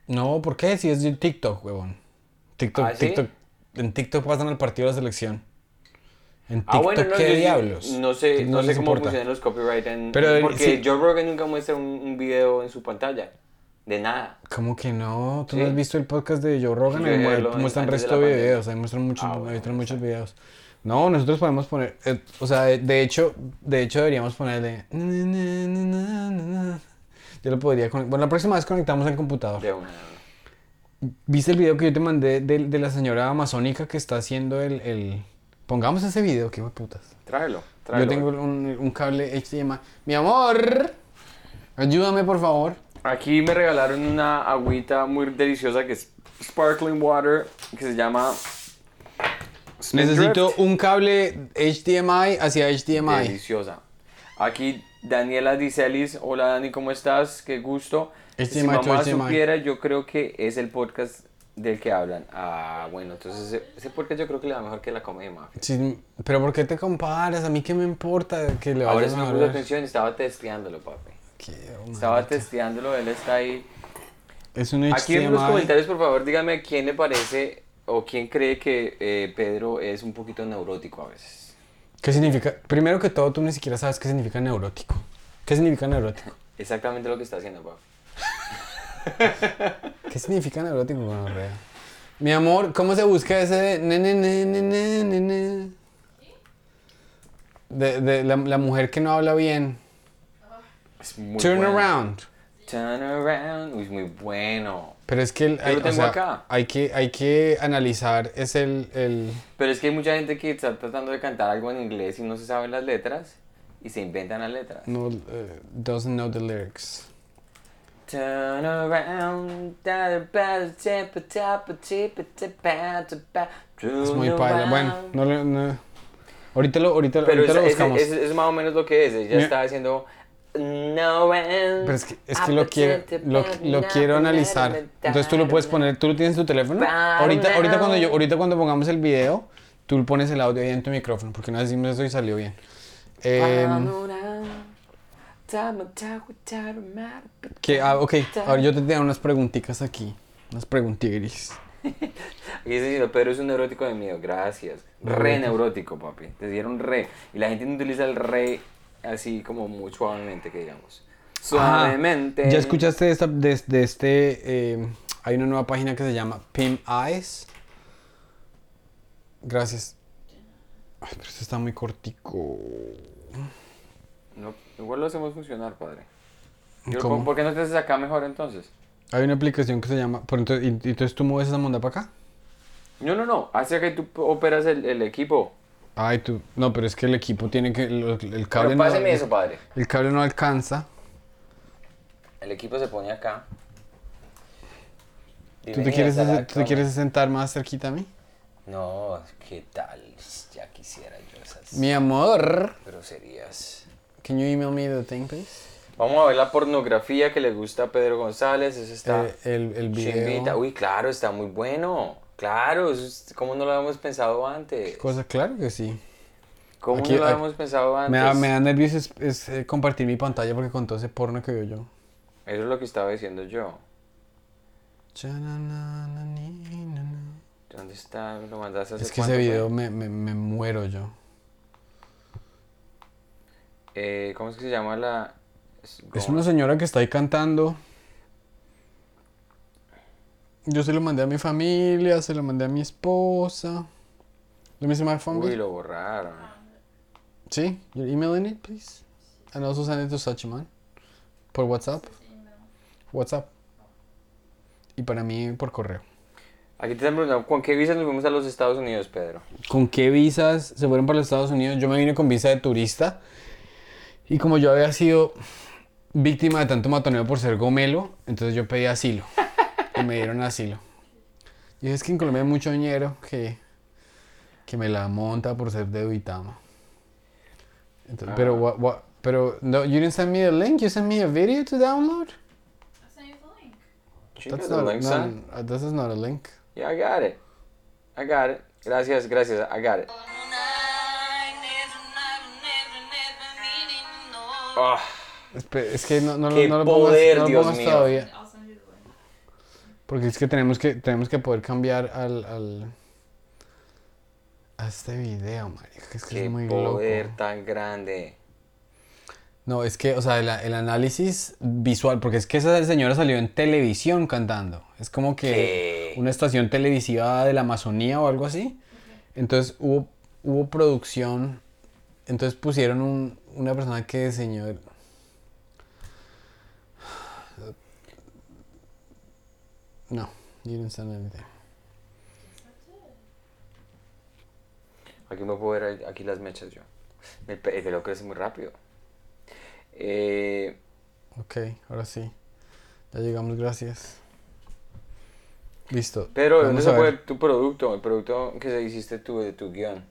No, ¿por qué? Si es de TikTok, huevón. TikTok, ¿Ah, sí? TikTok. En TikTok pasan al partido de la selección. En Ah, TikTok, bueno, no, ¿qué yo diablos? No sé, no, sé cómo importa. funcionan los copyright en... Pero, porque sí. Joe Rogan nunca muestra un, un video en su pantalla. De nada. ¿Cómo que no? ¿Tú Sí. no has visto el podcast de Joe Rogan? Sí, Ahí muestran de resto de pandemia. videos, ahí muestran muchos, Ah, bueno, muchos videos. No, nosotros podemos poner, eh, o sea, de, de hecho, de hecho deberíamos ponerle... Yo lo podría conectar. Bueno, la próxima vez conectamos el computador. De una. ¿Viste el video que yo te mandé de, de la señora amazónica que está haciendo el... el... Pongamos ese video, qué putas. Tráelo, tráelo. Yo tengo un, un cable HDMI. Mi amor, ayúdame por favor. Aquí me regalaron una agüita muy deliciosa que es sparkling water, que se llama Necesito un cable HDMI hacia HDMI. Deliciosa. Aquí Daniela Dicelis, hola Dani, ¿cómo estás? Qué gusto. Si HDMI to mamá HDMI. supiera, yo creo que es el podcast del que hablan. Ah, bueno, entonces ese, ese podcast yo creo que le va mejor que la Comedy Mafia. Sí, pero ¿por qué te comparas? A mí qué me importa que le Ahora sí me puso atención, estaba testeándolo, papi. Estaba marica. testeándolo, él está ahí. Es un Aquí en los comentarios, por favor, dígame quién le parece o quién cree que eh, Pedro es un poquito neurótico a veces. ¿Qué significa? Primero que todo, tú ni siquiera sabes qué significa neurótico. ¿Qué significa neurótico? [laughs] Exactamente lo que está haciendo, papi. [laughs] ¿Qué significa neurótico, gonorrea? Mi amor, ¿cómo se busca ese de ne, ne, ne, ne, ne, ne? De, de la, la mujer que no habla bien. Es muy Turn bueno. around. Turn around. Uy, es muy bueno. Pero es que el- hay, lo o tengo sea, acá. hay que hay que analizar es el, el Pero es que hay mucha gente que está tratando de cantar algo en inglés y no se saben las letras y se inventan las letras. no eh, doesn't know the lyrics. Turn around, Es muy paila. Bueno, no, no- ahorita lo ahorita, Pero ahorita es, lo es- buscamos. es- es más o menos lo que es. Ella está haciendo. No, Pero es que, es que lo quiero lo, lo quiero analizar. Entonces tú lo puedes poner, tú lo tienes en tu teléfono. Ahorita ahorita cuando yo ahorita cuando pongamos el video, tú pones el audio ahí en tu micrófono porque no decimos eso y salió bien. Em, que, ah, ok, ahora yo te tengo unas preguntitas aquí. Unas preguntiris. [laughs] Y ese diciendo, Pedro es un neurótico de miedo, gracias. Re neurótico, papi. Te dieron re. Y la gente no utiliza el re así como muy suavemente, que digamos. Suavemente. Ah, ¿Ya escuchaste de, esta, de, de este? eh, hay una nueva página que se llama Pim Eyes. Gracias. Ay, pero este está muy cortico. No, igual lo hacemos funcionar, padre. Yo, ¿Cómo? ¿Por qué no te haces acá mejor entonces? Hay una aplicación que se llama. Por entonces, y, entonces tú mueves esa monda para acá. No, no, no. Hace que tú operas el, el equipo. Ay, tú. No, pero es que el equipo tiene que. lo- el cable Pero no. páseme eso, padre. El cable no alcanza. El equipo se pone acá. ¿Tú te, quieres, ¿Tú te quieres sentar más cerquita a mí? No, ¿qué tal? Ya quisiera yo esas Mi amor. groserías. Can you email me the thing, please? Vamos a ver la pornografía que le gusta a Pedro González. Eso está Eh, el, el video. chimbita. Uy, claro, está muy bueno. Claro, es- ¿cómo no lo habíamos pensado antes? Cosa, claro que sí. ¿Cómo Aquí- no lo habíamos pensado antes? Me da, me da nervios es, es, eh, compartir mi pantalla porque con todo ese porno que veo yo. Eso es lo que estaba diciendo yo. ¿Dónde está? ¿Lo mandaste hace Es que ese video me, me, me muero yo. Eh, ¿Cómo es que se llama la...? Es una señora que está ahí cantando. Yo se lo mandé a mi familia, se lo mandé a mi esposa. Let me see my phone. Uy, lo borraron. Sí, you're emailing it, please. And also send it to Sachiman. Por WhatsApp. WhatsApp. Y para mí por correo. Aquí te están preguntando, ¿con qué visa nos fuimos a los Estados Unidos, Pedro? ¿Con qué visas se fueron para los Estados Unidos? Yo me vine con visa de turista. Y como yo había sido víctima de tanto matoneo por ser gomelo, entonces yo pedí asilo. y me dieron asilo. Y es que en Colombia hay mucho dinero que, que me la monta por ser de Uitama. Entonces, Pero, what, what, pero, no, you didn't send me a link, you sent me a video to download? I sent you the link. That's the not, link, no, son. uh, this is not a link. Yeah, I got it. I got it. Gracias, gracias, I got it. Ah, Es que no, no, Qué no lo poder, pongas, no lo Dios pongas mío. todavía. Porque es que tenemos que, tenemos que poder cambiar al, al a este video, marica, que es que qué es muy poder loco. tan grande. No, es que, o sea, el, el análisis visual, porque es que esa señora salió en televisión cantando. Es como que ¿Qué? una estación televisiva de la Amazonía o algo así. Entonces hubo, hubo producción, entonces pusieron un- una persona que diseñó... el- No, you didn't send anything. Aquí me puedo ver aquí las mechas yo. El, pe- el pelo crece muy rápido. Eh, Ok, ahora sí. Ya llegamos, gracias. Listo. Pero ¿dónde se puede tu producto? El producto que hiciste tú de tu guion.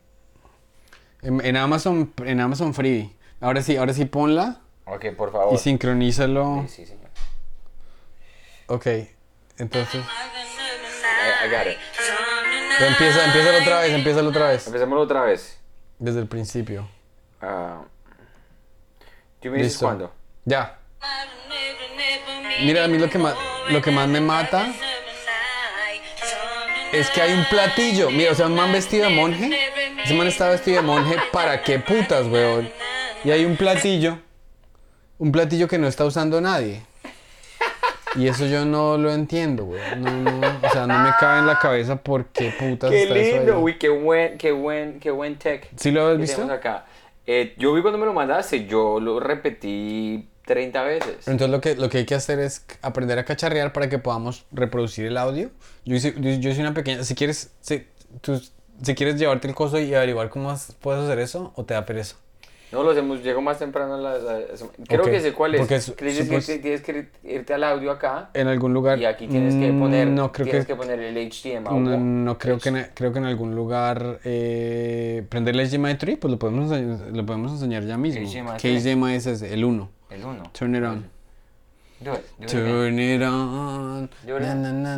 En, en Amazon, en Amazon Freebie. Ahora sí, ahora sí ponla Ok, por favor. y sincronízalo. Sí, sí, señor. Ok, entonces. I, I got it. Pero empieza, empieza otra vez, empieza otra vez. Empecemos otra vez. Desde el principio. Ah, ¿Tú me dices cuándo? Ya. Mira, a mí lo que más, lo que más me mata es que hay un platillo. Mira, o sea, un man vestido de monje. Ese man está vestido de monje. ¿Para qué putas, weón? Y hay un platillo. Un platillo que no está usando nadie. Y eso yo no lo entiendo, weón. No, no, o sea, no me cabe en la cabeza por qué putas Qué está eso lindo, ahí. uy, qué buen, qué buen, qué buen tech. ¿Sí lo que visto? acá. Eh, yo vi cuando me lo mandaste, yo lo repetí 30 veces. Entonces lo que, lo que hay que hacer es aprender a cacharrear para que podamos reproducir el audio. Yo hice, yo, yo hice una pequeña... Si quieres, si, tú- si quieres llevarte el coso y averiguar cómo puedes hacer eso o te da pereza. No, lo hacemos, llego más temprano. a la- la- la- creo Ok, que sé cuál es. porque es- supos- que tienes que irte al audio acá En algún lugar... y aquí tienes que poner, Mm, No, creo tienes que... que... poner el HDMI. No, no, creo que, en, creo que en algún lugar eh, prender el HDMI 3, pues lo podemos, enseñar- lo podemos enseñar ya mismo. HDMI ¿Qué 3? HDMI es ese? El 1. El 1. Turn it on. Do it. Do. Turn it on. Do it Na, again. na,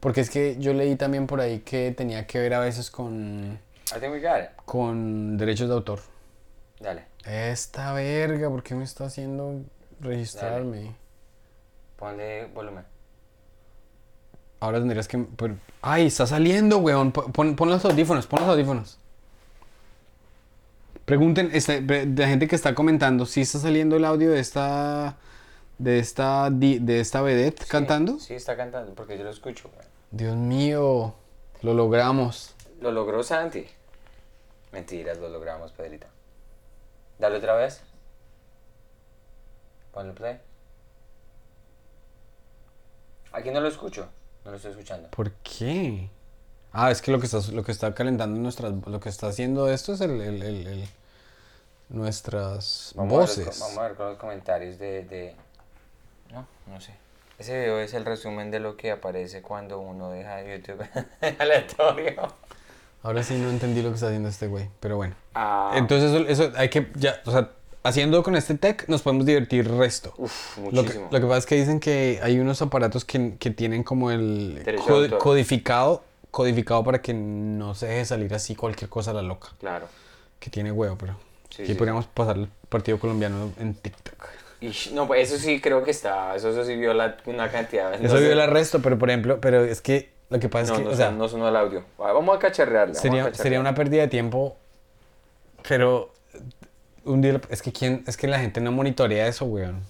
Porque es que yo leí también por ahí que tenía que ver a veces con, I think we got it. con derechos de autor. Dale. Esta verga, ¿por qué me está haciendo registrarme? Ponle volumen. Ahora tendrías que... pero- ¡Ay, está saliendo, weón! Pon, pon los audífonos, pon los audífonos. Pregunten, este, de la gente que está comentando, si está saliendo el audio de esta... De esta, de esta vedette cantando. Sí, está cantando porque yo lo escucho. Dios mío, lo logramos. Lo logró Santi. Mentiras, lo logramos, Pedrito. Dale otra vez. Ponle play. Aquí no lo escucho. No lo estoy escuchando. ¿Por qué? Ah, es que lo que está, lo que está calentando nuestras... Lo que está haciendo esto es el... el- el- el- nuestras Vamos, A ver, voces. vamos a ver con los comentarios de, de... No, no sé. Ese video es el resumen de lo que aparece cuando uno deja YouTube [laughs] aleatorio. Ahora sí no entendí lo que está haciendo este güey, pero bueno. Ah, Entonces eso, eso hay que, ya, o sea, haciendo con este tech nos podemos divertir resto. uf, Lo que, muchísimo. lo que pasa es que dicen que hay unos aparatos que, que tienen como el cod- codificado, codificado para que no se deje salir así cualquier cosa a la loca. Claro. Que tiene huevo, pero Sí, aquí sí, podríamos pasar el partido colombiano en TikTok. Ish, no, pues eso sí creo que está. Eso, eso sí viola una cantidad. Eso no viola el resto, pero por ejemplo, pero es que lo que pasa No, es que, no, o sea, no sonó el audio. Ah, Vamos a cacharrearle. vamos a sería, sería una pérdida de tiempo, pero un día, es que quién, es que la gente no monitorea eso, weón.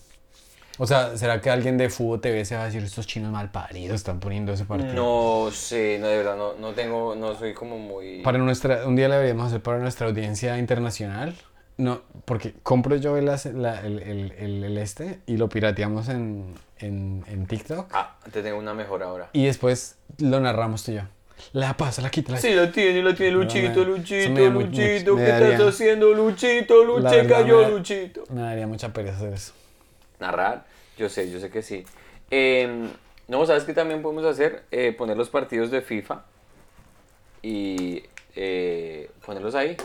O sea, ¿será que alguien de Fútbol TV se va a decir estos chinos mal paridos están poniendo ese partido? No sé, no, de verdad, no, no tengo, no soy como muy... Para nuestra, un día le deberíamos hacer para nuestra audiencia internacional. No, porque compro yo el, la- el, el- el- este y lo pirateamos en, en, en TikTok. Ah, te tengo una mejor ahora. Y después lo narramos tú y yo. La pasa, la quita, la Sí, lo tiene, lo tiene Luchito, Luchito, Luchito, me ¿qué daría- estás haciendo, Luchito? Luche cayó, me Luchito. Me daría mucha pereza hacer eso. Narrar, yo sé, yo sé que sí. Eh, no, ¿sabes qué también podemos hacer? Eh, poner los partidos de FIFA y eh, ponerlos ahí.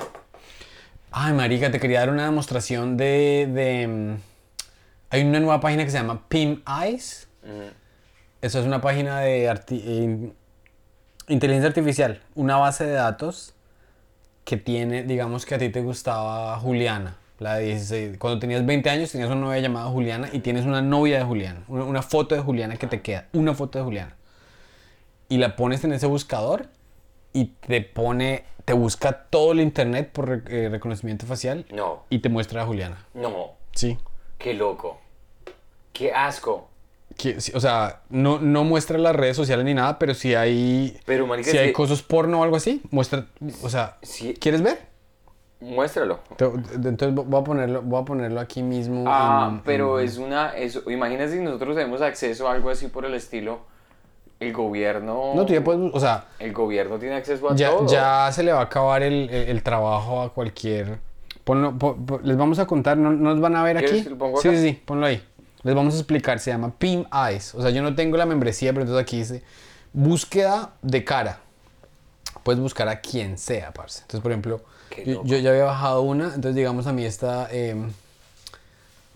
Ay, marica, te quería dar una demostración de... de, mm, hay una nueva página que se llama Pim Eyes. Ujú. Eso es una página de arti- in- inteligencia artificial, una base de datos que tiene, digamos que a ti te gustaba Juliana, la de 16. Cuando tenías 20 años tenías una novia llamada Juliana y tienes una novia de Juliana, una, una foto de Juliana que te queda, una foto de Juliana. Y la pones en ese buscador y te pone, te busca todo el internet por eh, reconocimiento facial No, y te muestra a Juliana. no, Sí. qué loco. Qué asco. Que- o sea, no, no muestra las redes sociales ni nada, pero si hay, Pero, marica, si hay que- cosas porno o algo así, muestra, o sea. ¿quieres ver? Muéstralo. Entonces voy a ponerlo, voy a ponerlo aquí mismo. Ah, en- pero en- es una. Es, imagínate si nosotros tenemos acceso a algo así por el estilo. El gobierno. No, tú ya puedes, o sea, El gobierno tiene acceso a ya, todo. ya se le va a acabar el, el- el trabajo a cualquier... Ponlo, les vamos a contar, ¿no, no nos van a ver ¿Quieres aquí? que lo pongo sí, acá? sí, sí, ponlo ahí. Les vamos a explicar, se llama Pim Eyes. O sea, yo no tengo la membresía, pero entonces aquí dice búsqueda de cara. Puedes buscar a quien sea, parce. Entonces, por ejemplo, yo, yo ya había bajado una, entonces digamos a mí esta... em,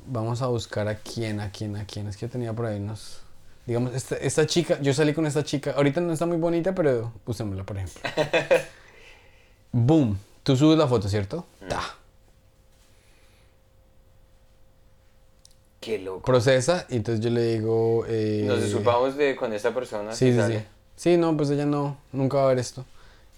vamos a buscar a quién, a quién, a quién. Es que yo tenía por ahí unos... Digamos, esta, esta chica, yo salí con esta chica. Ahorita no está muy bonita, pero usémosla, por ejemplo. [laughs] Boom. Tú subes la foto, ¿cierto? Mm. Ta. Qué loco. Procesa y entonces yo le digo... eh, Nos disculpamos de con esta persona. Sí, sí, sale. sí. Sí, no, pues ella no, nunca va a ver esto.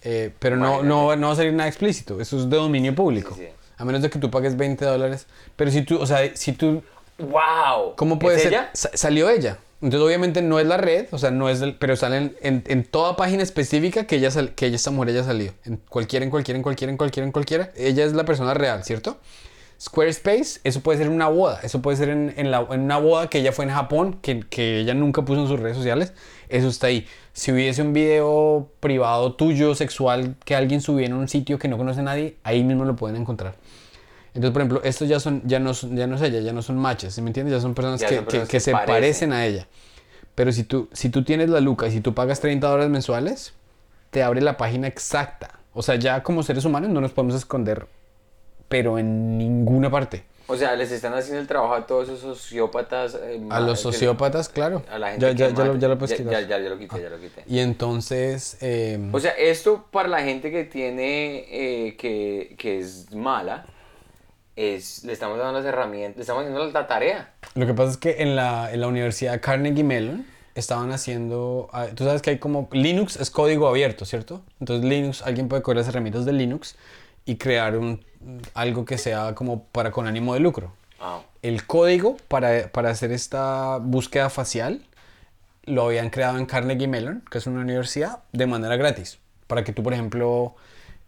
Eh, pero no, no, no va a salir nada explícito. Eso es de dominio público. Sí, sí. A menos de que tú pagues 20 dólares. Pero si tú, o sea, si tú... ¡Wow! ¿Cómo puede ¿Es ser? ella? Sa- salió ella. Entonces, obviamente no es la red, o sea, no es el, pero salen en, toda página específica que ella, sal- que ella, esta mujer haya salido. En cualquiera, en cualquiera, en cualquiera, en cualquiera, en cualquiera. Ella es la persona real, ¿cierto? Squarespace, eso puede ser una boda. Eso puede ser en, la- una boda que ella fue en Japón, que, que ella nunca puso en sus redes sociales. Eso está ahí. Si hubiese un video privado tuyo, sexual, que alguien subiera en un sitio que no conoce a nadie, ahí mismo lo pueden encontrar. Entonces, por ejemplo, estos ya son, ya no, son- ya no es ella, ya no son matches, ¿sí me entiendes? Ya son personas, Ya que, son personas que que se parecen. parecen a ella. Pero si tú, si tú tienes la luca y si tú pagas 30 dólares mensuales, te abre la página exacta. O sea, ya como seres humanos no nos podemos esconder, pero en ninguna parte. O sea, les están haciendo el trabajo a todos esos sociópatas. eh, A los sociópatas, claro. A la gente Ya, ya, que ya, lo, ya lo puedes quitar. ya, lo quité, ya lo quité. Y entonces, eh, O sea, esto para la gente que tiene, eh, que, que es mala, es, le estamos dando las herramientas, le estamos haciendo la tarea. Lo que pasa es que en la, en la Universidad Carnegie Mellon estaban haciendo, ah, tú sabes que hay como, Linux es código abierto, ¿cierto? Entonces Linux, alguien puede coger las herramientas de Linux y crear un, algo que sea como para con ánimo de lucro. Ah, El código para, para hacer esta búsqueda facial lo habían creado en Carnegie Mellon, que es una universidad, de manera gratis. Para que tú, por ejemplo,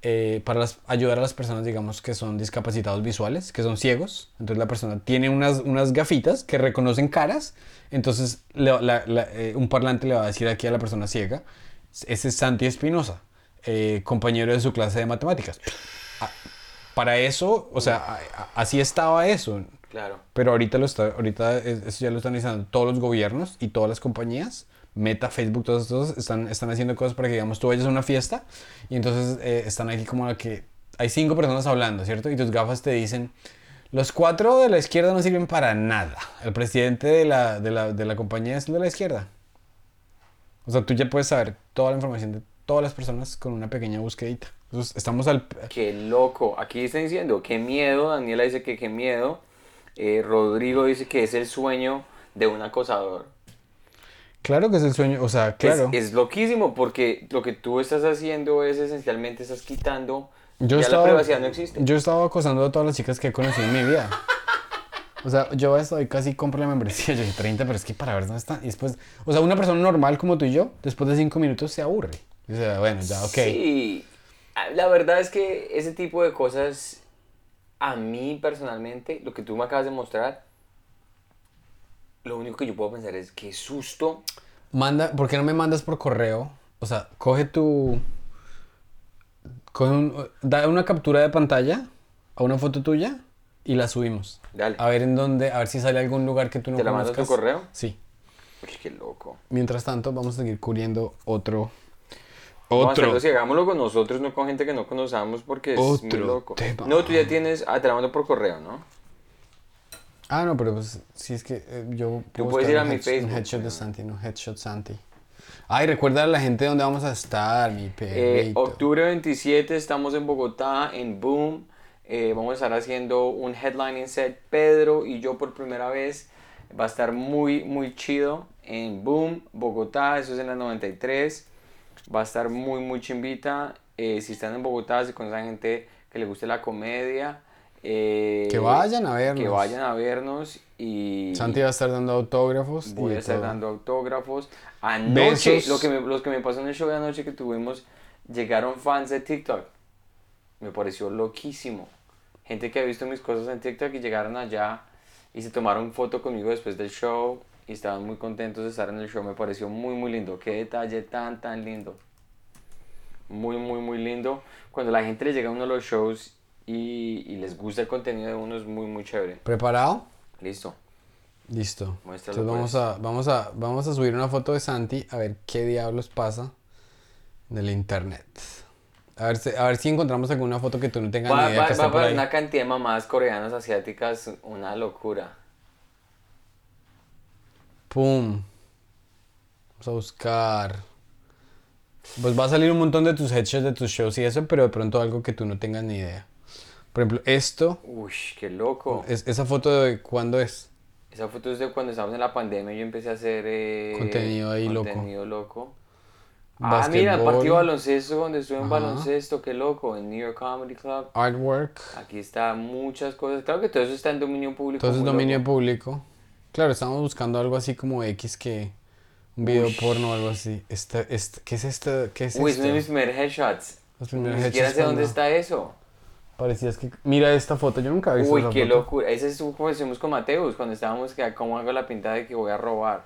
eh, para las- ayudar a las personas, digamos, que son discapacitados visuales, que son ciegos. Entonces la persona tiene unas, unas gafitas que reconocen caras. Entonces le- la- la- eh, un parlante le va a decir aquí a la persona ciega, ese es Santi Espinosa, eh, compañero de su clase de matemáticas. Ah, Para eso, o sea, así estaba eso. claro. Pero ahorita, lo está, ahorita es- eso ya lo están realizando todos los gobiernos y todas las compañías. Meta, Facebook, todos estos están, están haciendo cosas para que, digamos, tú vayas a una fiesta y entonces eh, están aquí como que hay cinco personas hablando, ¿cierto? Y tus gafas te dicen, los cuatro de la izquierda no sirven para nada. El presidente de la, de la, de la compañía es de la izquierda. O sea, tú ya puedes saber toda la información de todas las personas con una pequeña búsquedita. Entonces, estamos al... Qué loco. Aquí están diciendo, qué miedo. Daniela dice que qué miedo. Eh, Rodrigo dice que es el sueño de un acosador. Claro que es el sueño, o sea, claro. Es, es loquísimo porque lo que tú estás haciendo es esencialmente estás quitando. Yo ya estaba, la privacidad no existe. Yo estaba acosando a todas las chicas que he conocido en mi vida. O sea, yo estoy casi compro la membresía, yo dije 30, pero es que para ver dónde está. Y después, o sea, una persona normal como tú y yo, después de 5 minutos se aburre. O sea, bueno, ya, ok. Sí, Ah, la verdad es que ese tipo de cosas, a mí personalmente, lo que tú me acabas de mostrar, lo único que yo puedo pensar es qué susto. Manda, ¿por qué no me mandas por correo? O sea, coge tu. Coge un, da una captura de pantalla a una foto tuya y la subimos. Dale. A ver en dónde, a ver si sale algún lugar que tú no ¿Te la mandas por correo? Sí. Uy, qué loco. Mientras tanto, vamos a seguir cubriendo otro. Vamos a Otro. si hagámoslo con nosotros, no con gente que no conozcamos, porque es muy Otro loco. tema. No, tú ya tienes, ah, te la mando por correo, ¿no? Ah, no, pero pues si es que eh, yo. Tú puedes ir a mi Facebook, Un headshot de. Santi, no, headshot Santi. Ay, recuerda a la gente dónde vamos a estar, mi Eh, octubre 27 estamos en Bogotá, en Boom. Eh, vamos a estar haciendo un headlining set, Pedro y yo por primera vez. Va a estar muy, muy chido en Boom, Bogotá. Eso es en la 93. Va a estar muy, muy chimbita. Eh, si están en Bogotá, si conocen gente que le guste la comedia. Eh, Que vayan a vernos. Que vayan a vernos. Y Santi va a estar dando autógrafos. Voy a estar todo. dando autógrafos. Anoche, Besos. lo que me, los que me pasó en el show de anoche que tuvimos, llegaron fans de TikTok. Me pareció loquísimo. Gente que ha visto mis cosas en TikTok y llegaron allá y se tomaron foto conmigo después del show y estaban muy contentos de estar en el show. Me pareció muy, muy lindo. Qué detalle tan, tan lindo. Muy, muy, muy lindo. Cuando la gente le llega a uno de los shows y, y les gusta el contenido de uno, es muy, muy chévere. ¿Preparado? Listo. Listo. Muéstralo, Entonces vamos pues. a, vamos a, vamos a subir una foto de Santi a ver qué diablos pasa en el internet. A ver, si, a ver si encontramos alguna foto que tú no tengas Va, ni idea va, que va por ahí. una cantidad de mamadas coreanas, asiáticas, una locura. Pum. Vamos a buscar. Pues va a salir un montón de tus headshots de tus shows y eso, pero de pronto algo que tú no tengas ni idea. Por ejemplo, esto, Uy, qué loco. es, esa foto de cuándo es. Esa foto es de cuando estábamos en la pandemia yo empecé a hacer eh, Contenido ahí loco. contenido loco. Ah, mira, el partido de baloncesto donde estuve en Ajá. baloncesto, qué loco, en New York Comedy Club. Artwork. Aquí está muchas cosas. Claro que todo eso está en dominio público. Todo eso es dominio loco. público. Claro, estamos buscando algo así como X que. Un video Ush. porno o algo así. Esta, esta- ¿Qué es esto? ¿Qué es Uy, es uno de mis primeros headshots. Los primeros Ni siquiera sé dónde está eso. Parecías que. Mira esta foto, yo nunca he visto Uy, esa qué foto. locura. Ese es como hicimos con Mateus cuando estábamos que cómo hago la pinta de que voy a robar.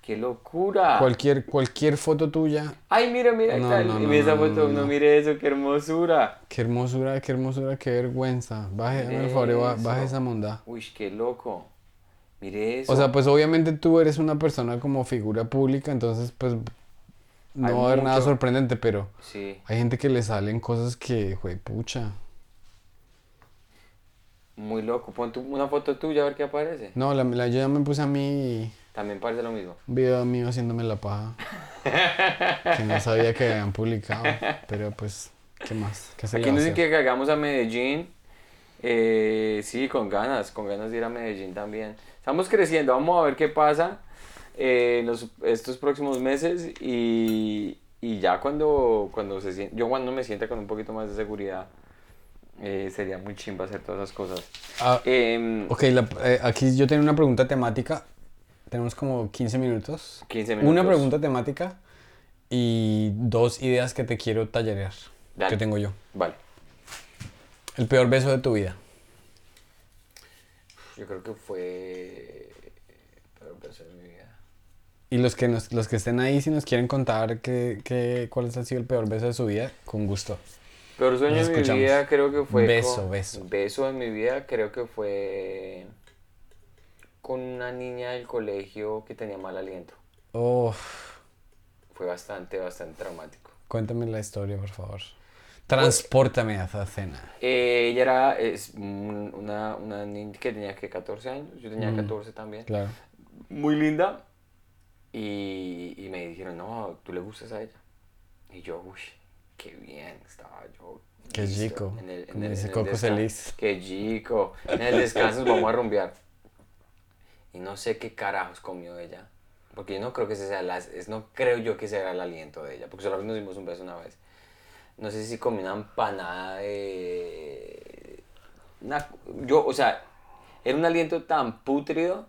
Qué locura. Cualquier, cualquier foto tuya. Ay, mira, mira, No, no, no, esa no, foto, no, no, no. mire eso, qué hermosura. Qué hermosura, qué hermosura, qué vergüenza. Baje, el favor, baje esa monda. Uy, qué loco. Mire eso. O sea, pues obviamente tú eres una persona como figura pública, entonces pues no Hay va a haber nada sorprendente, pero Sí, hay gente que le salen cosas que, jue pucha. muy loco. Pon tu- una foto tuya a ver qué aparece. No, la, la- yo ya me puse a mí También parece lo mismo. un video mío haciéndome la paja. [laughs] que no sabía que habían publicado, pero pues, ¿qué más? ¿Qué se Aquí nos dicen que cagamos a Medellín. Eh, sí, con ganas, con ganas de ir a Medellín también. Estamos creciendo, vamos a ver qué pasa eh, los, estos próximos meses y, y ya cuando, cuando se yo cuando me sienta con un poquito más de seguridad, eh, sería muy chimba hacer todas esas cosas. Ah, Em, ok, la- eh, aquí yo tengo una pregunta temática. Tenemos como 15 minutos. 15 Una pregunta temática y dos ideas que te quiero tallerear. Dale. Que tengo yo. Vale, El peor beso de tu vida. yo creo que fue el peor beso de. Y los que, nos, los que estén ahí, si nos quieren contar que, que- cuál ha sido el peor beso de su vida, con gusto. Peor sueño Nos de mi escuchamos. vida creo que fue. Beso, con- beso. Beso en mi vida creo que fue. Con una niña del colegio que tenía mal aliento. Oh, Fue bastante, bastante traumático. cuéntame la historia, por favor. Transpórtame a esa cena. Eh, ella era es, un- una, una niña que tenía que 14 años. Yo tenía 14 también. Mm. Claro. Muy linda. Y, y me dijeron, no, tú le gustas a ella. Y yo, uy, qué bien. Estaba yo. Qué chico, En el- en como el- dice en el Coco Celis. Qué chico. En el descanso vamos a rumbear. Y no sé qué carajos comió ella. Porque yo no creo que ese sea la, es, no creo yo que sea el aliento de ella. Porque solo nos dimos un beso una vez. No sé si comió una empanada de... una- yo, o sea, era un aliento tan pútrido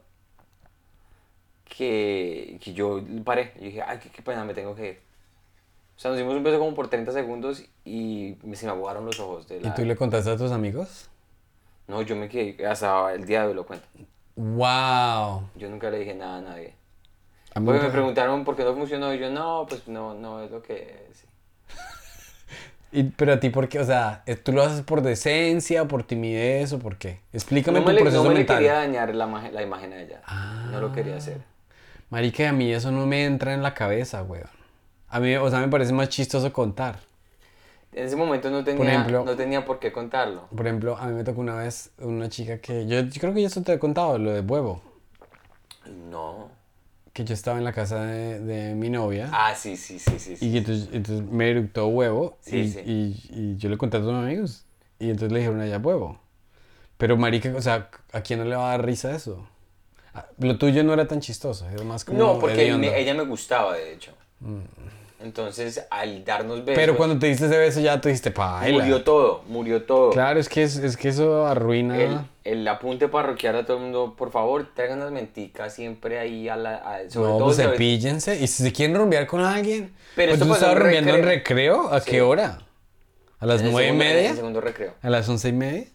que, que yo paré. Yo dije, ay, qué, qué pena, me tengo que ir. O sea, nos dimos un beso como por 30 segundos y me- se me aguaron los ojos. De ¿Y la... tú le contaste a tus amigos? No, yo me quedé, hasta el día de hoy lo cuento. ¡Wow! Yo nunca le dije nada a nadie. Porque me- me preguntaron por qué no funcionó y yo, no, pues no, no es lo que es. [laughs] Y, pero a ti, ¿por qué? O sea, ¿eh, ¿tú lo haces por decencia, por timidez o por qué? Explícame No tu le, proceso no me le quería dañar la, la imagen a ella. No lo quería hacer. Marica, a mí eso no me entra en la cabeza, weón. A mí, o sea, me parece más chistoso contar. En ese momento no tenía, ejemplo- no tenía por qué contarlo. Por ejemplo, a mí me tocó una vez una chica que... Yo, yo creo que ya eso te he contado, lo de huevo. No. Que yo estaba en la casa de, de mi novia. Ah, sí, sí, sí, sí. sí. Y que entonces, entonces me eructó huevo. Sí, y, sí. Y, y yo le conté a tus amigos. Y entonces le dijeron a ella huevo. Pero marica, o sea, ¿a quién no le va a dar risa eso? Ah, Lo tuyo no era tan chistoso, era más como No, porque me- ella me gustaba, de hecho. Entonces, al darnos besos... Pero cuando te diste ese beso ya tú dijiste, paila. Murió todo, murió todo. Claro, es que, es, es que eso arruina... El, el apunte parroquial a todo el mundo, por favor, traigan las menticas siempre ahí a la... a- sobre no, todo pues cepíllense. Y si se quieren rumbear con alguien... Pero pues esto tú estabas rumbeando en recreo. ¿A Sí. qué hora? ¿A las nueve y segundo- en media? el segundo recreo. ¿A las once y media?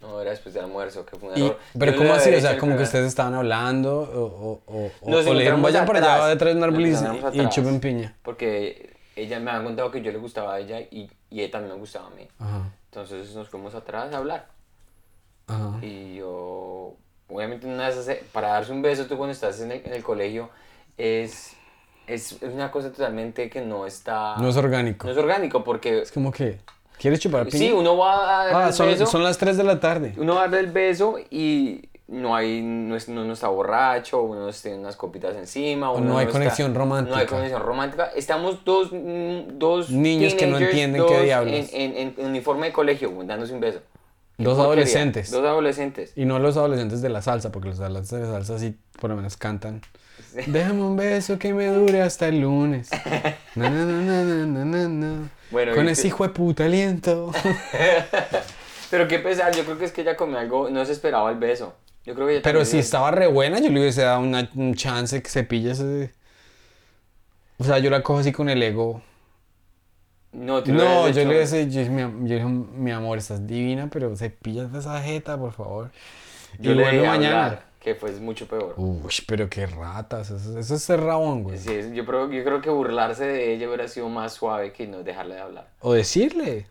No, era después del almuerzo, que fue un Y- error. pero Yo ¿cómo así? O sea, como que ustedes estaban hablando o, o, o, o- Nos o le dijeron, vayan para allá detrás de un árbol y, y chupen piña. Porque ella me había contado que yo le gustaba a ella y, y ella también me gustaba a mí. Ajá, Entonces nos fuimos atrás a hablar. ajá. Y yo obviamente una esas, eh, para darse un beso tú cuando estás en el, en el colegio es, es, es una cosa totalmente que no está... No es orgánico. no es orgánico porque... Es como que, ¿quieres chupar piña? Sí, uno va a dar Ah, el son, beso, son las 3 de la tarde. uno va a dar el beso y no hay, no, es- uno no está borracho, uno tiene unas copitas encima, uno no hay está- conexión romántica. No hay conexión romántica. Estamos dos, dos Niños que no entienden qué diablos. En, en- en uniforme de colegio, dándose un beso. Dos porquería. adolescentes. Dos adolescentes. Y no los adolescentes de la salsa, porque los adolescentes de la salsa sí por lo menos cantan. Déjame un beso que me dure hasta el lunes. [laughs] Na, na, na, Bueno, Con ese hijo de puta aliento. [laughs] Pero qué pesar, yo creo que es que ella comió algo, no se esperaba el beso. Yo creo que ella Pero si estaba re buena, yo le hubiese dado una- un chance que se pille ese... O sea, yo la cojo así con el ego. No, tú No, yo le hubiese... Yo, mi, yo dije, mi amor, estás divina, pero se pillas de esa jeta, por favor. Yo y le mañana. hablar, que fue mucho peor. Uy, pero qué ratas. Eso, eso es ser rabón, güey. Sí, yo, creo, yo creo que burlarse de ella hubiera sido más suave que no dejarle de hablar. O decirle,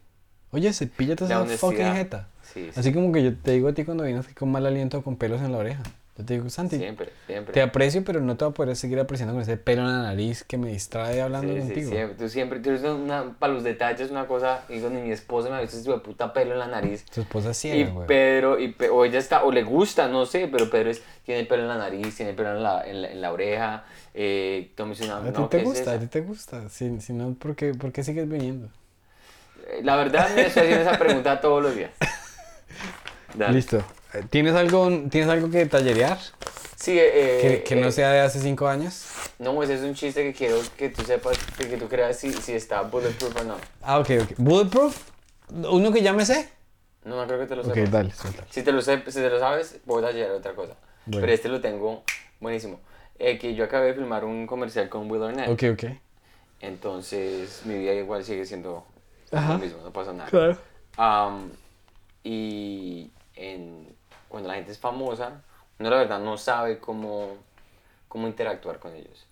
oye, se píllate La esa fucking jeta. Sí, sí. Así como que yo te digo a ti cuando vienes con mal aliento con pelos en la oreja. Yo te digo, Santi, Siempre, siempre. te aprecio, pero no te voy a poder seguir apreciando con ese pelo en la nariz que me distrae hablando Sí, sí, contigo. siempre. Tú siempre, tú eres una, para los detalles una cosa, digo, ni mi esposa me ha visto ese puta pelo en la nariz. Tu esposa es Y güey. Pedro, y o ella está, o le gusta, no sé, pero Pedro es- tiene el pelo en la nariz, tiene el pelo en la, en la, en la oreja. Eh, no, A ti no, te ¿qué es gusta, a ti te gusta. Si, si no, ¿por qué, por qué sigues viniendo? Eh, La verdad me estoy haciendo esa pregunta todos los días. [laughs] Dale. Listo. Eh, ¿Tienes algo, ¿Tienes algo que tallerear? Sí, eh, Que, que no eh, sea de hace cinco años. No, ese es un chiste que quiero que tú sepas, que, que tú creas si, si está bulletproof o no. Ah, ok, ok. ¿Bulletproof? ¿Uno que ya me sé? No, no creo que te lo Ok, sepas. dale, suéltalo. Si te lo, sé- si te lo sabes, voy a tallerar otra cosa. Bueno. Pero este lo tengo buenísimo. Eh, que yo acabé de filmar un comercial con Will Arnett. Ok, ok. Entonces, mi vida igual sigue siendo Ajá. lo mismo, no pasa nada. Claro. Am, y en, cuando la gente es famosa, uno la verdad no sabe cómo, cómo interactuar con ellos.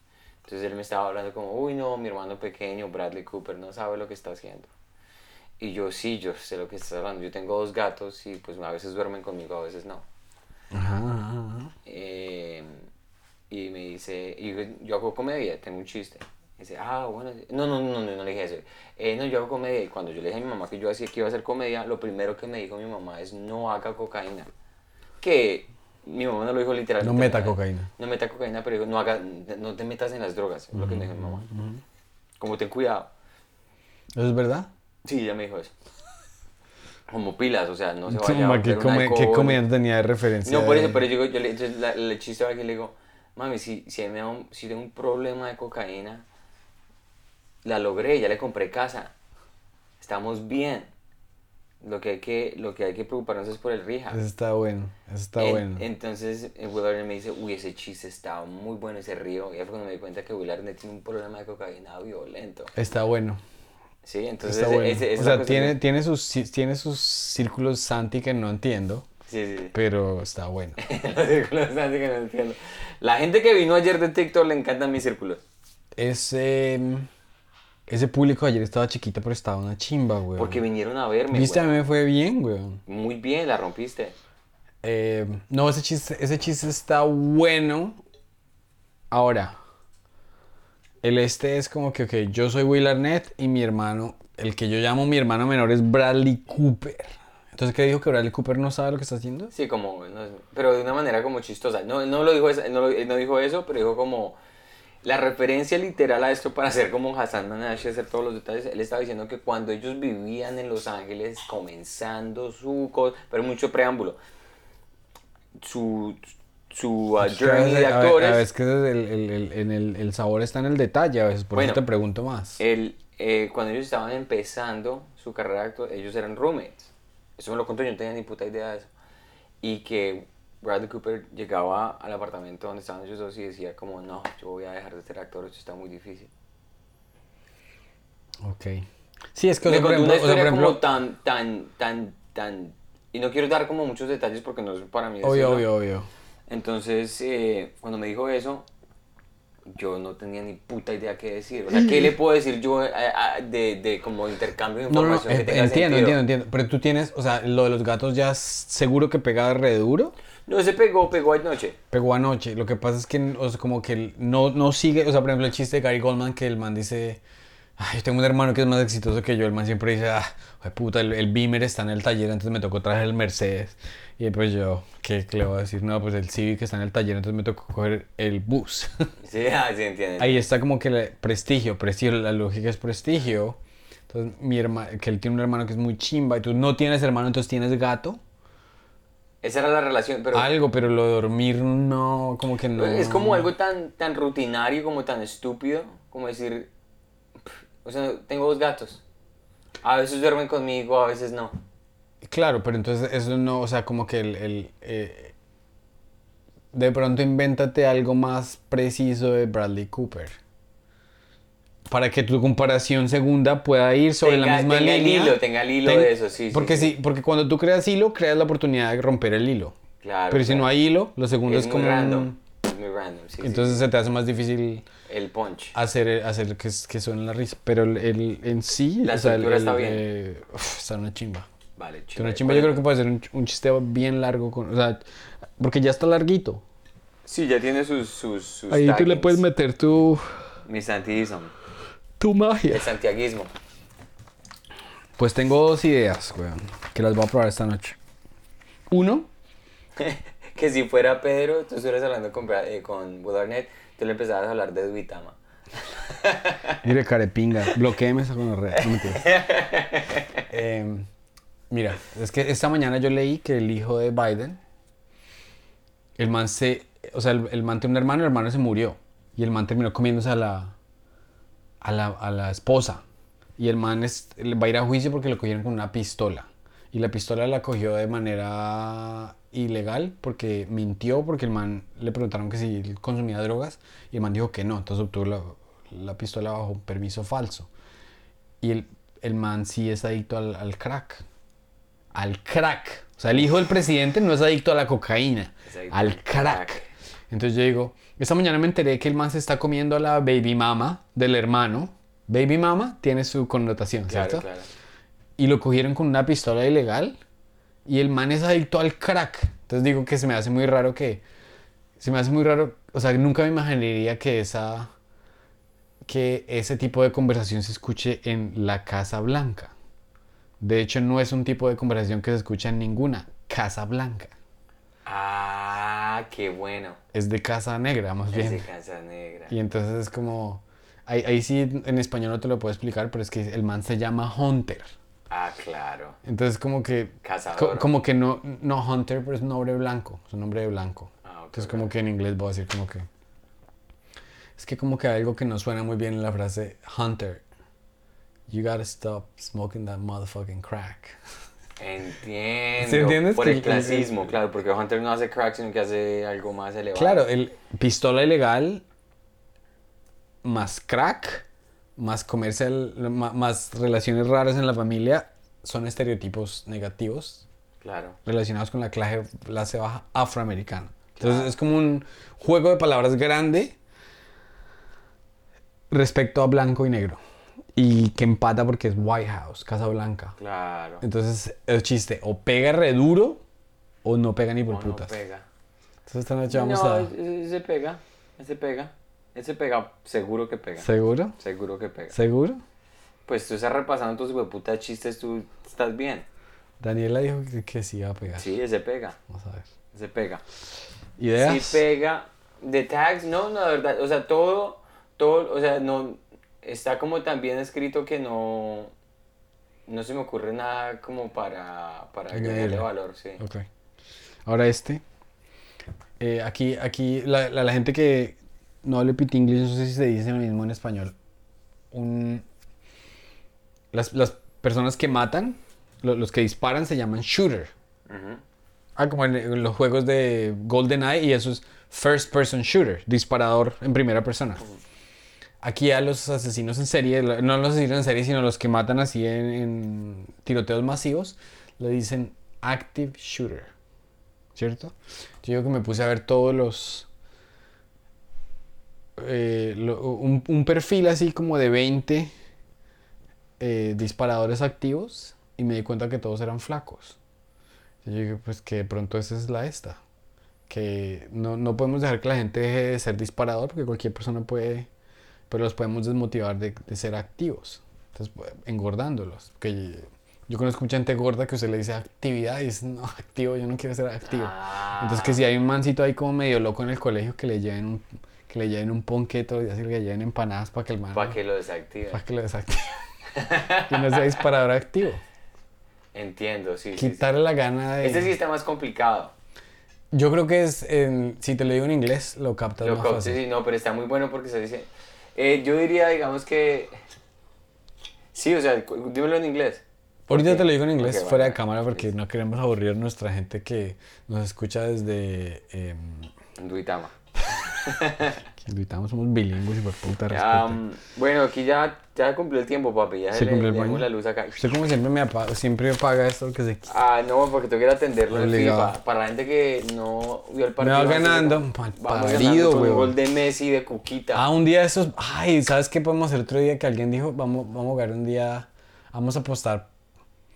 Entonces él me estaba hablando como, uy no, mi hermano pequeño, Bradley Cooper, no sabe lo que está haciendo. Y yo sí, yo sé lo que estás hablando. Yo tengo dos gatos y pues a veces duermen conmigo, a veces no. Ajá, ajá, ajá. Eh, y me dice, y yo, yo hago comedia, tengo un chiste. Y dice, ah, bueno, no, no, no, no, no le dije eso. Eh, no, yo hago comedia. Y cuando yo le dije a mi mamá que yo hacía, que iba a hacer comedia, lo primero que me dijo mi mamá es, no haga cocaína. Que mi mamá no lo dijo literalmente. No meta cocaína. No meta cocaína, pero digo, no, haga, no te metas en las drogas, es lo que me dijo mi mamá. Como ten cuidado. ¿Eso es verdad? Sí, ella me dijo eso. Como pilas, o sea, no se vaya a Toma, ¿Qué, come- ¿Qué tenía de referencia? No, por eso, de- pero yo, yo le, entonces la- el chiste va que le digo, mami, si, si, me da un- si tengo un problema de cocaína, la logré, ya le compré casa, estamos bien. Lo que hay que, lo que, hay que preocuparnos es por el rija. Eso está bueno, eso está En- bueno. Entonces eh, Will Arnett me dice, uy, ese chiste está muy bueno, ese río. Y fue cuando me di cuenta que Will Arnett tiene un problema de cocaína violento. Está bueno. Sí, entonces Está bueno. o es sea, tiene, tiene, sus, tiene sus círculos Santi que no entiendo, Sí, sí, sí. pero está bueno. [laughs] Los círculos Santi que no entiendo. La gente que vino ayer de TikTok le encantan mis círculos. Ese, ese público ayer estaba chiquito, pero estaba una chimba, güey. Porque vinieron a verme. Viste, a mí me fue bien, güey. Muy bien, la rompiste. Eh, no, ese chiste, ese chiste está bueno. Ahora, el este es como que, ok, yo soy Will Arnett y mi hermano, el que yo llamo mi hermano menor es Bradley Cooper. Entonces, ¿qué dijo que Bradley Cooper no sabe lo que está haciendo? Sí, como, no pero de una manera como chistosa. No, no lo dijo, no, él no dijo eso, pero dijo como la referencia literal a esto para hacer como Hassan Manash, hacer todos los detalles. Él estaba diciendo que cuando ellos vivían en Los Ángeles, comenzando su cosa, pero mucho preámbulo, su, su uh, a journey de a actores. A veces que el, el- el- el, el sabor está en el detalle, a veces por Bueno, eso te pregunto más. Él, eh, cuando ellos estaban empezando su carrera de actor, ellos eran roommates. Eso me lo contó, yo no tenía ni puta idea de eso. Y que Bradley Cooper llegaba al apartamento donde estaban ellos dos y decía como, no, yo voy a dejar de ser actor, esto está muy difícil. Ok. Sí, es que, o me sea, por contó una ejemplo, o sea, historia por ejemplo como tan, tan, tan, tan... Y no quiero dar como muchos detalles porque no es para mí obvio, obvio, obvio. Entonces, eh, cuando me dijo eso, yo no tenía ni puta idea qué decir. O sea, ¿qué le puedo decir yo eh, a- de, de como intercambio de No, no, no, información que en- tenga entiendo, sentido? entiendo, entiendo. Pero tú tienes, o sea, lo de los gatos ya seguro que pega re duro. No, se pegó, pegó anoche. Pegó anoche. Lo que pasa es que, o sea, como que no, no sigue. O sea, por ejemplo, el chiste de Gary Goldman, que el man dice: Ay, yo tengo un hermano que es más exitoso que yo. El man siempre dice: Ah, puta, el, el Beamer está en el taller, entonces me tocó traer el Mercedes. Y pues yo, ¿qué, qué le voy a decir? No, pues el Civic está en el taller, entonces me tocó coger el bus. [laughs] Sí, ah, sí, entiende. Ahí está como que el prestigio, prestigio, la lógica es prestigio. Entonces, mi hermano, que él tiene un hermano que es muy chimba y tú no tienes hermano, entonces tienes gato. Esa era la relación, pero Algo, pero lo de dormir no, como que no. es como algo tan, tan rutinario, como tan estúpido, como decir, o sea, tengo dos gatos. A veces duermen conmigo, a veces no. Claro, pero entonces eso no, o sea, como que el... el, eh, de pronto invéntate algo más preciso de Bradley Cooper. Para que tu comparación segunda pueda ir sobre la misma tenga el línea. hilo, tenga el hilo de eso, sí, Porque sí. sí, porque cuando tú creas hilo, creas la oportunidad de romper el hilo. Claro. Pero si no hay hilo, lo segundo es, es como... random. Muy random, sí, sí, Entonces se te hace más difícil El punch. hacer, hacer que, que suene la risa. Pero el, el- en sí... La o sea, el- estructura está el, bien. eh, uf, está una chimba. Vale, chido. una chimba yo creo que puede ser un, un chiste bien largo. Con, o sea, porque ya está larguito. Sí, ya tiene sus, sus, sus Ahí tú le puedes meter tu, Mi santismo. tu magia. El santiaguismo. Pues tengo dos ideas, weón, que las voy a probar esta noche. Uno, [laughs] que si fuera Pedro, tú estuvieras hablando con, eh, con Will Arnett, tú le empezabas a hablar de Duitama. [laughs] mire carepinga, bloqueeme esa con No mentiras. [laughs] Em, mira, es que esta mañana yo leí que el hijo de Biden, el man se, o sea, el, el man tiene un hermano, el hermano se murió. Y el man terminó comiéndose a la, a la, a la esposa. Y el man es- va a ir a juicio porque lo cogieron con una pistola. Y la pistola la cogió de manera ilegal porque mintió, porque el man le preguntaron que si consumía drogas y el man dijo que no. Entonces obtuvo la, la pistola bajo un permiso falso. Y el, el man sí es adicto al, al crack. Al crack. O sea, el hijo del presidente no es adicto a la cocaína, al crack. crack. Entonces yo digo, esta mañana me enteré que el man se está comiendo a la baby mama del hermano. Baby mama tiene su connotación, Claro, ¿cierto? claro. Y lo cogieron con una pistola ilegal y el man es adicto al crack. Entonces digo que se me hace muy raro que... Se me hace muy raro, o sea, nunca me imaginaría que esa... que ese tipo de conversación se escuche en la Casa Blanca. De hecho, no es un tipo de conversación que se escucha en ninguna Casa Blanca. Ah, qué bueno. Es de Casa Negra, más bien. Ese Casa Negra. Y entonces es como... Ahí, ahí sí en español no te lo puedo explicar, pero es que el man se llama Hunter. Ah, claro. Entonces como que... Cazador. co- como que no, no Hunter, pero es un nombre blanco. Es un nombre de blanco. Ah, ok, Entonces como que en inglés voy a decir como que... Es que como que hay algo que no suena muy bien en la frase Hunter. You gotta stop smoking that motherfucking crack. Entiendo. ¿Sí entiendes? Por Que el el- clasismo, claro, porque Hunter no hace crack, sino que hace algo más elevado. Claro, el pistola ilegal más crack, más comercial, más relaciones raras en la familia son estereotipos negativos Claro. relacionados con la clase, clase baja afroamericana. Entonces es como un juego de palabras grande respecto a blanco y negro. Y que empata porque es White House, Casa Blanca. Claro. Entonces el chiste o pega re duro o no pega ni por O no putas. pega. Entonces esta noche vamos no, a... ese pega. Ese pega. Ese pega. Seguro que pega. ¿Seguro? Seguro que pega. ¿Seguro? Pues tú estás repasando tus hueputas chistes, tú estás bien. Daniela dijo que, que sí iba a pegar. Sí, ese pega. Vamos a ver. Ese pega. ¿Ideas? Sí pega. De tags, no, no, la verdad. O sea, todo, todo, o sea, no, está como tan bien escrito que no, no se me ocurre nada como para, para agregarle valor, sí. Ok. Ahora este. Eh, aquí, aquí, la, la, la gente que no hable pit inglés, no sé si se dice lo mismo en español. Un, las, las personas que matan, lo- los que disparan, se llaman shooter. Ah, como en, en los juegos de GoldenEye y eso es first person shooter, disparador en primera persona. Aquí a los asesinos en serie, no los asesinos en serie, sino los que matan así en, en tiroteos masivos, le dicen active shooter. ¿Cierto? Yo digo que me puse a ver todos los eh, un, un perfil así como de 20 eh, disparadores activos y me di cuenta que todos eran flacos. Y yo dije, pues que de pronto esa es la esta. Que no, no podemos dejar que la gente deje de ser disparador porque cualquier persona puede, pero los podemos desmotivar de, de ser activos. Pues, engordándolos. Que yo conozco mucha gente gorda que usted le dice actividad y dice, no, activo, yo no quiero ser activo. Entonces que si hay un mancito ahí como medio loco en el colegio que le lleven un, que le lleven un días y que le lleven empanadas para que el man Para que lo desactive. para que lo desactive. [laughs] y no sea disparador activo. Entiendo, sí. sí, sí. Quitarle la gana de... Este sí está más complicado. Yo creo que es, en- si te lo digo en inglés, lo captas Lo más fácil. sí, sí, no, pero está muy bueno porque se dice. Eh, yo diría, digamos que. Sí, o sea, dímelo en inglés. Ahorita te lo digo en inglés fuera vale, de cámara porque no queremos aburrir a nuestra gente que nos escucha desde... Eh, En Duitama. [laughs] Estamos, somos bilingües y por puta respeto. Am, bueno, aquí ya, ya cumplió el tiempo, papi. Ya ¿Se le, cumplió el la luz acá. Usted como siempre me apaga, siempre apaga esto que se... Ah, no, porque tengo que ir a atenderlo. FIFA. Para la gente que no vio el Me partido. va antes de- ganando, Vamos mal parido, huevón. gol de Messi de Cuquita. Ah, un día de esos. Ay, ¿sabes qué podemos hacer otro día? Que alguien dijo, vamos, vamos a jugar un día. Vamos a apostar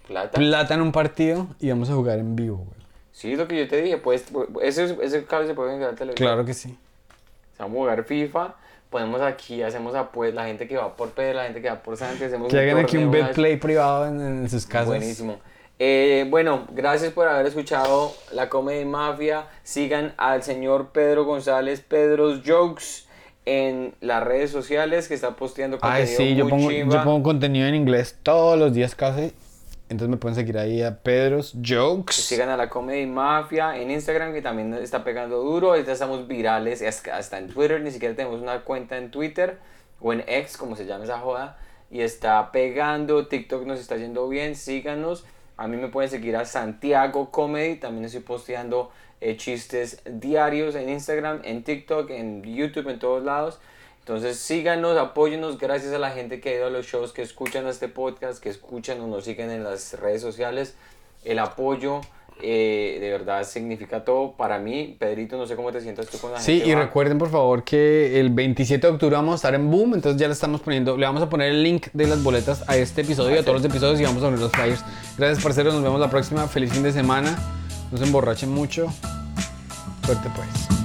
Plata. plata en un partido y vamos a jugar en vivo, güey. Sí, lo que yo te dije, pues, ese, ese cable se puede en televisión. Claro que sí. Vamos a jugar FIFA, ponemos aquí, hacemos apuestas, la gente que va por Pedro, la gente que va por Santi, hacemos Que hagan aquí un betplay privado en, en sus casas. Buenísimo. Eh, bueno, gracias por haber escuchado la Comedy Mafia. Sigan al señor Pedro González, Pedro's Jokes, en las redes sociales que está posteando Ay, contenido sí, yo muy pongo, chimba. yo pongo contenido en inglés todos los días casi. Entonces me pueden seguir ahí a Pedro's Jokes. Sigan a la Comedy Mafia en Instagram que también está pegando duro. Ahorita estamos virales hasta en Twitter. Ni siquiera tenemos una cuenta en Twitter o en X, como se llama esa joda. Y está pegando. TikTok nos está yendo bien. Síganos. A mí me pueden seguir a Santiago Comedy. También estoy posteando eh, chistes diarios en Instagram, en TikTok, en YouTube, en todos lados. Entonces síganos, apóyennos, gracias a la gente que ha ido a los shows, que escuchan este podcast, que escuchan o nos siguen en las redes sociales. El apoyo eh, de verdad significa todo para mí. Pedrito, no sé cómo te sientas tú con la Sí, gente. y va. recuerden por favor que el 27 de octubre vamos a estar en Boom, entonces ya le estamos poniendo, le vamos a poner el link de las boletas a este episodio y a todos los episodios y vamos a poner los flyers. Gracias parceros, nos vemos la próxima, feliz fin de semana, no se emborrachen mucho, suerte pues.